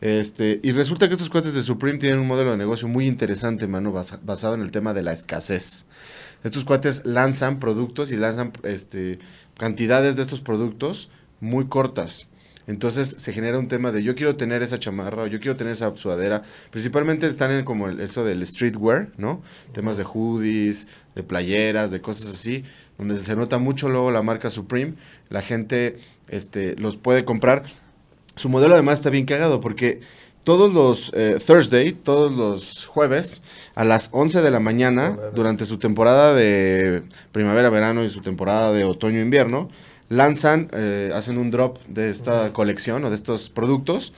Este, y resulta que estos cuates de Supreme tienen un modelo de negocio muy interesante, mano, basa- basado en el tema de la escasez. Estos cuates lanzan productos y lanzan este, cantidades de estos productos muy cortas. Entonces se genera un tema de yo quiero tener esa chamarra o yo quiero tener esa sudadera. Principalmente están en como el, eso del streetwear, ¿no? Temas de hoodies, de playeras, de cosas así, donde se nota mucho luego la marca Supreme. La gente este, los puede comprar. Su modelo además está bien cagado porque todos los eh, Thursday, todos los jueves, a las 11 de la mañana, durante su temporada de primavera-verano y su temporada de otoño-invierno, lanzan, eh, hacen un drop de esta colección o de estos productos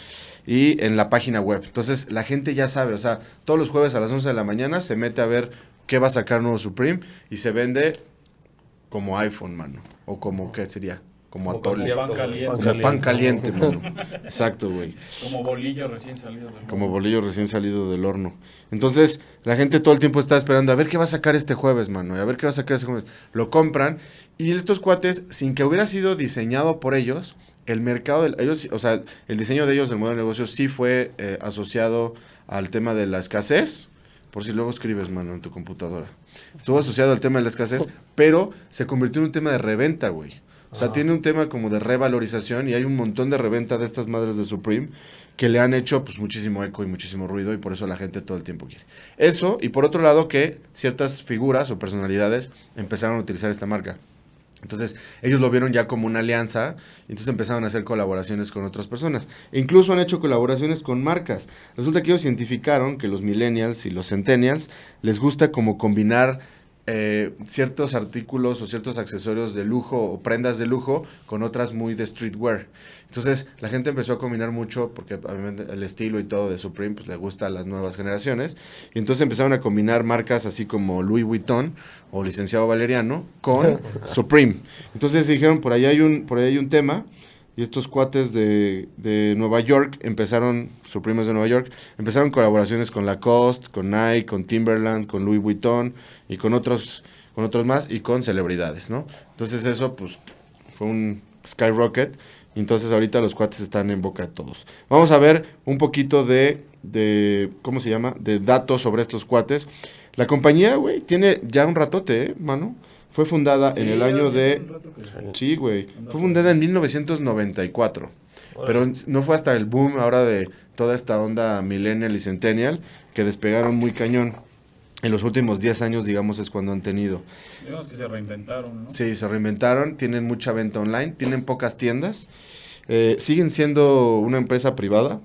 y en la página web. Entonces la gente ya sabe, o sea, todos los jueves a las 11 de la mañana se mete a ver qué va a sacar nuevo Supreme y se vende como iPhone, mano. O como, ¿qué sería? Como Como atole. concierto, Pan caliente. Como pan caliente, mano. Exacto, güey. Como bolillo recién salido del Como bolillo recién salido del horno. Entonces, la gente todo el tiempo está esperando a ver qué va a sacar este jueves, mano. y A ver qué va a sacar este jueves. Lo compran. Y estos cuates, sin que hubiera sido diseñado por ellos, el mercado de ellos, o sea, el diseño de ellos del modelo de negocio sí fue eh, asociado al tema de la escasez. Por si luego escribes, mano, en tu computadora. Estuvo asociado al tema de la escasez, pero se convirtió en un tema de reventa, güey. O sea, tiene un tema como de revalorización y hay un montón de reventa de estas madres de Supreme que le han hecho pues muchísimo eco y muchísimo ruido y por eso la gente todo el tiempo quiere. Eso y por otro lado que ciertas figuras o personalidades empezaron a utilizar esta marca. Entonces, ellos lo vieron ya como una alianza, y entonces empezaron a hacer colaboraciones con otras personas. E incluso han hecho colaboraciones con marcas. Resulta que ellos identificaron que los millennials y los centennials les gusta como combinar eh, ciertos artículos o ciertos accesorios de lujo o prendas de lujo con otras muy de streetwear. Entonces la gente empezó a combinar mucho porque el estilo y todo de Supreme pues le gusta a las nuevas generaciones y entonces empezaron a combinar marcas así como Louis Vuitton o licenciado Valeriano con Supreme. Entonces dijeron por ahí hay un por ahí hay un tema y estos cuates de, de Nueva York empezaron, Supremes de Nueva York, empezaron colaboraciones con Lacoste, con Nike, con Timberland, con Louis Vuitton y con otros, con otros más y con celebridades, ¿no? Entonces eso pues fue un skyrocket entonces ahorita los cuates están en boca de todos. Vamos a ver un poquito de, de ¿cómo se llama? De datos sobre estos cuates. La compañía, güey, tiene ya un ratote, ¿eh, mano? Fue fundada en el año de... Sí, güey. Fue fundada en 1994. Pero no fue hasta el boom ahora de toda esta onda millennial y centennial que despegaron muy cañón. En los últimos 10 años, digamos, es cuando han tenido. Digamos que se reinventaron, ¿no? Sí, se reinventaron, tienen mucha venta online, tienen pocas tiendas, eh, siguen siendo una empresa privada,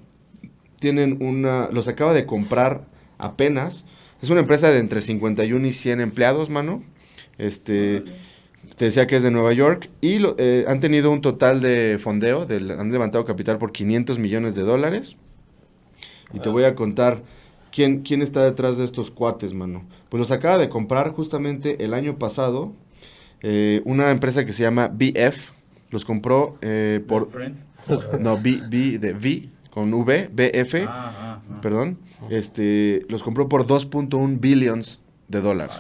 tienen una, los acaba de comprar apenas, es una empresa de entre 51 y 100 empleados, mano, este, te decía que es de Nueva York, y lo- eh, han tenido un total de fondeo, han levantado capital por 500 millones de dólares, y te voy a contar quién, quién está detrás de estos cuates, mano. Pues los acaba de comprar justamente el año pasado eh, una empresa que se llama BF. Los compró eh, por... No, B, B de V, con V, BF, Ah, ah, ah. perdón. Este, los compró por 2.1 billions de dólares.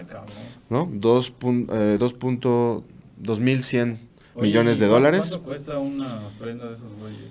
¿no? 2 pun- eh, 2.2 2100 Oye, millones ¿y de dólares. ¿Cuánto cuesta una prenda de esos güeyes?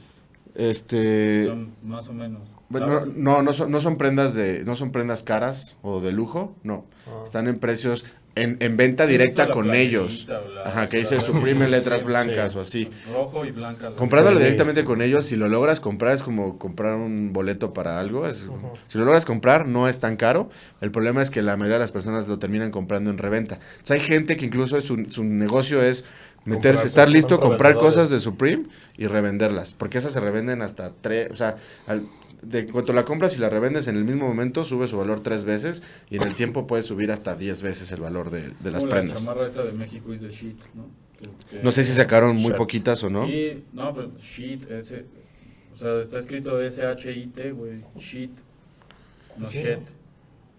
Este, Son más o menos. Bueno, ¿sabes? no, no, no son, no son prendas de, no son prendas caras o de lujo, no. Ah. Están en precios, en, en venta directa con ellos. la Ajá, que dice en letras blancas sí. o así. Rojo y blanca. Comprándolo directamente con ellos, si lo logras comprar es como comprar un boleto para algo. Es, Si lo logras comprar no es tan caro. El problema es que la mayoría de las personas lo terminan comprando en reventa. O sea, hay gente que incluso su, su negocio es meterse, estar listo, comprar cosas de Supreme y revenderlas. Porque esas se revenden hasta tres, o sea, al- de cuanto la compras y la revendes en el mismo momento, sube su valor tres veces y en el tiempo puede subir hasta diez veces el valor de, de las Como prendas. La chamarra esta de México is the shit, ¿no? Que- que- No sé si sacaron muy Shit. poquitas o no. Sí, no, pero shit, ese, o sea, está escrito S-H-I-T, güey, shit, no shit.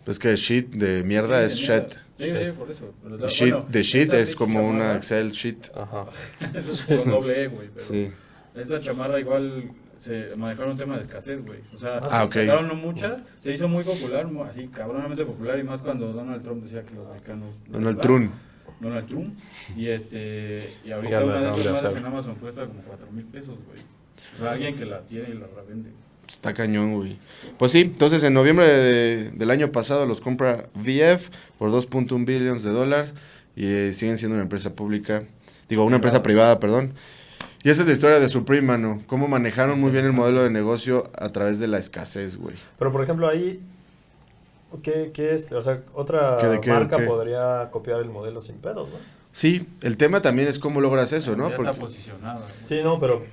Es que shit de mierda es Sí, de shit. mierda. Sí, sí, por eso. pero está- Shit bueno, de shit esa es como una Excel sheet. Ajá. Eso es con doble E, güey, pero Sí. esa chamarra igual se manejaron un tema de escasez, güey. O sea, Ah, sacaron no muchas, se hizo muy popular, así cabronamente popular, y más cuando Donald Trump decía que los mexicanos... Donald. Trump. Donald Trump. Y este y Ya ahorita una de esas madres en Amazon cuesta como 4 mil pesos, güey. O sea, alguien que la tiene y la revende. Está cañón, güey. Pues sí, entonces en noviembre de- del año pasado los compra VF por 2.1 billones de dólares y eh, siguen siendo una empresa pública, digo, una empresa privada, perdón. Y esa es la historia de Supreme, mano. Cómo manejaron muy bien el modelo de negocio a través de la escasez, güey. Pero por ejemplo ahí, ¿qué, qué es? O sea, otra ¿Qué de qué, marca podría copiar el modelo sin pedos, ¿no? Sí, el tema también es cómo logras eso, ¿no? Ya Porque, está posicionada. güey. Sí, no, pero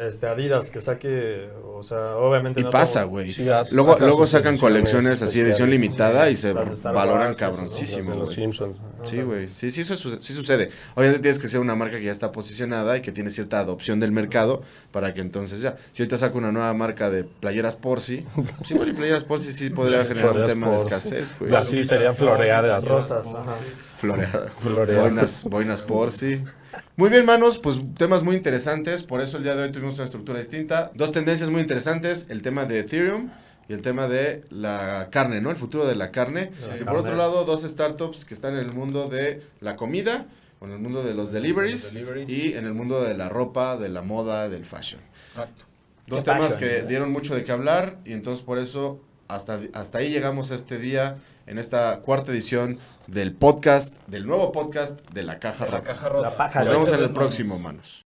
este Adidas que saque, o sea, obviamente y no pasa, güey. Sí, Luego, sacan luego sacan colecciones así, edición limitada y se Las valoran cabroncísimo, Los de los güey. Simpsons. Sí, güey. Sí, sí, eso sí sucede. Obviamente tienes que ser una marca que ya está posicionada y que tiene cierta adopción del mercado para que entonces ya. Si ahorita saco una nueva marca de playeras Porsi, sí, güey, playeras Porsi sí podría generar un tema de escasez, güey. Así serían floreadas. Rosas, ajá. Floreadas. Floreadas. Boinas, boinas Porsi. Muy bien, manos, pues temas muy interesantes. Por eso el día de hoy tuvimos una estructura distinta. Dos tendencias muy interesantes: el tema de Ethereum y el tema de la carne, ¿no? El futuro de la carne. Sí. y por otro lado, dos startups que están en el mundo de la comida, o en el mundo de los deliveries, y en el mundo de la ropa, de la moda, del fashion. Exacto. Dos temas fashion. que dieron mucho de qué hablar y entonces por eso hasta, hasta ahí llegamos a este día en esta cuarta edición del podcast, del nuevo podcast de la Caja De la Rota. caja. La paja Nos vemos en el próximo, manos.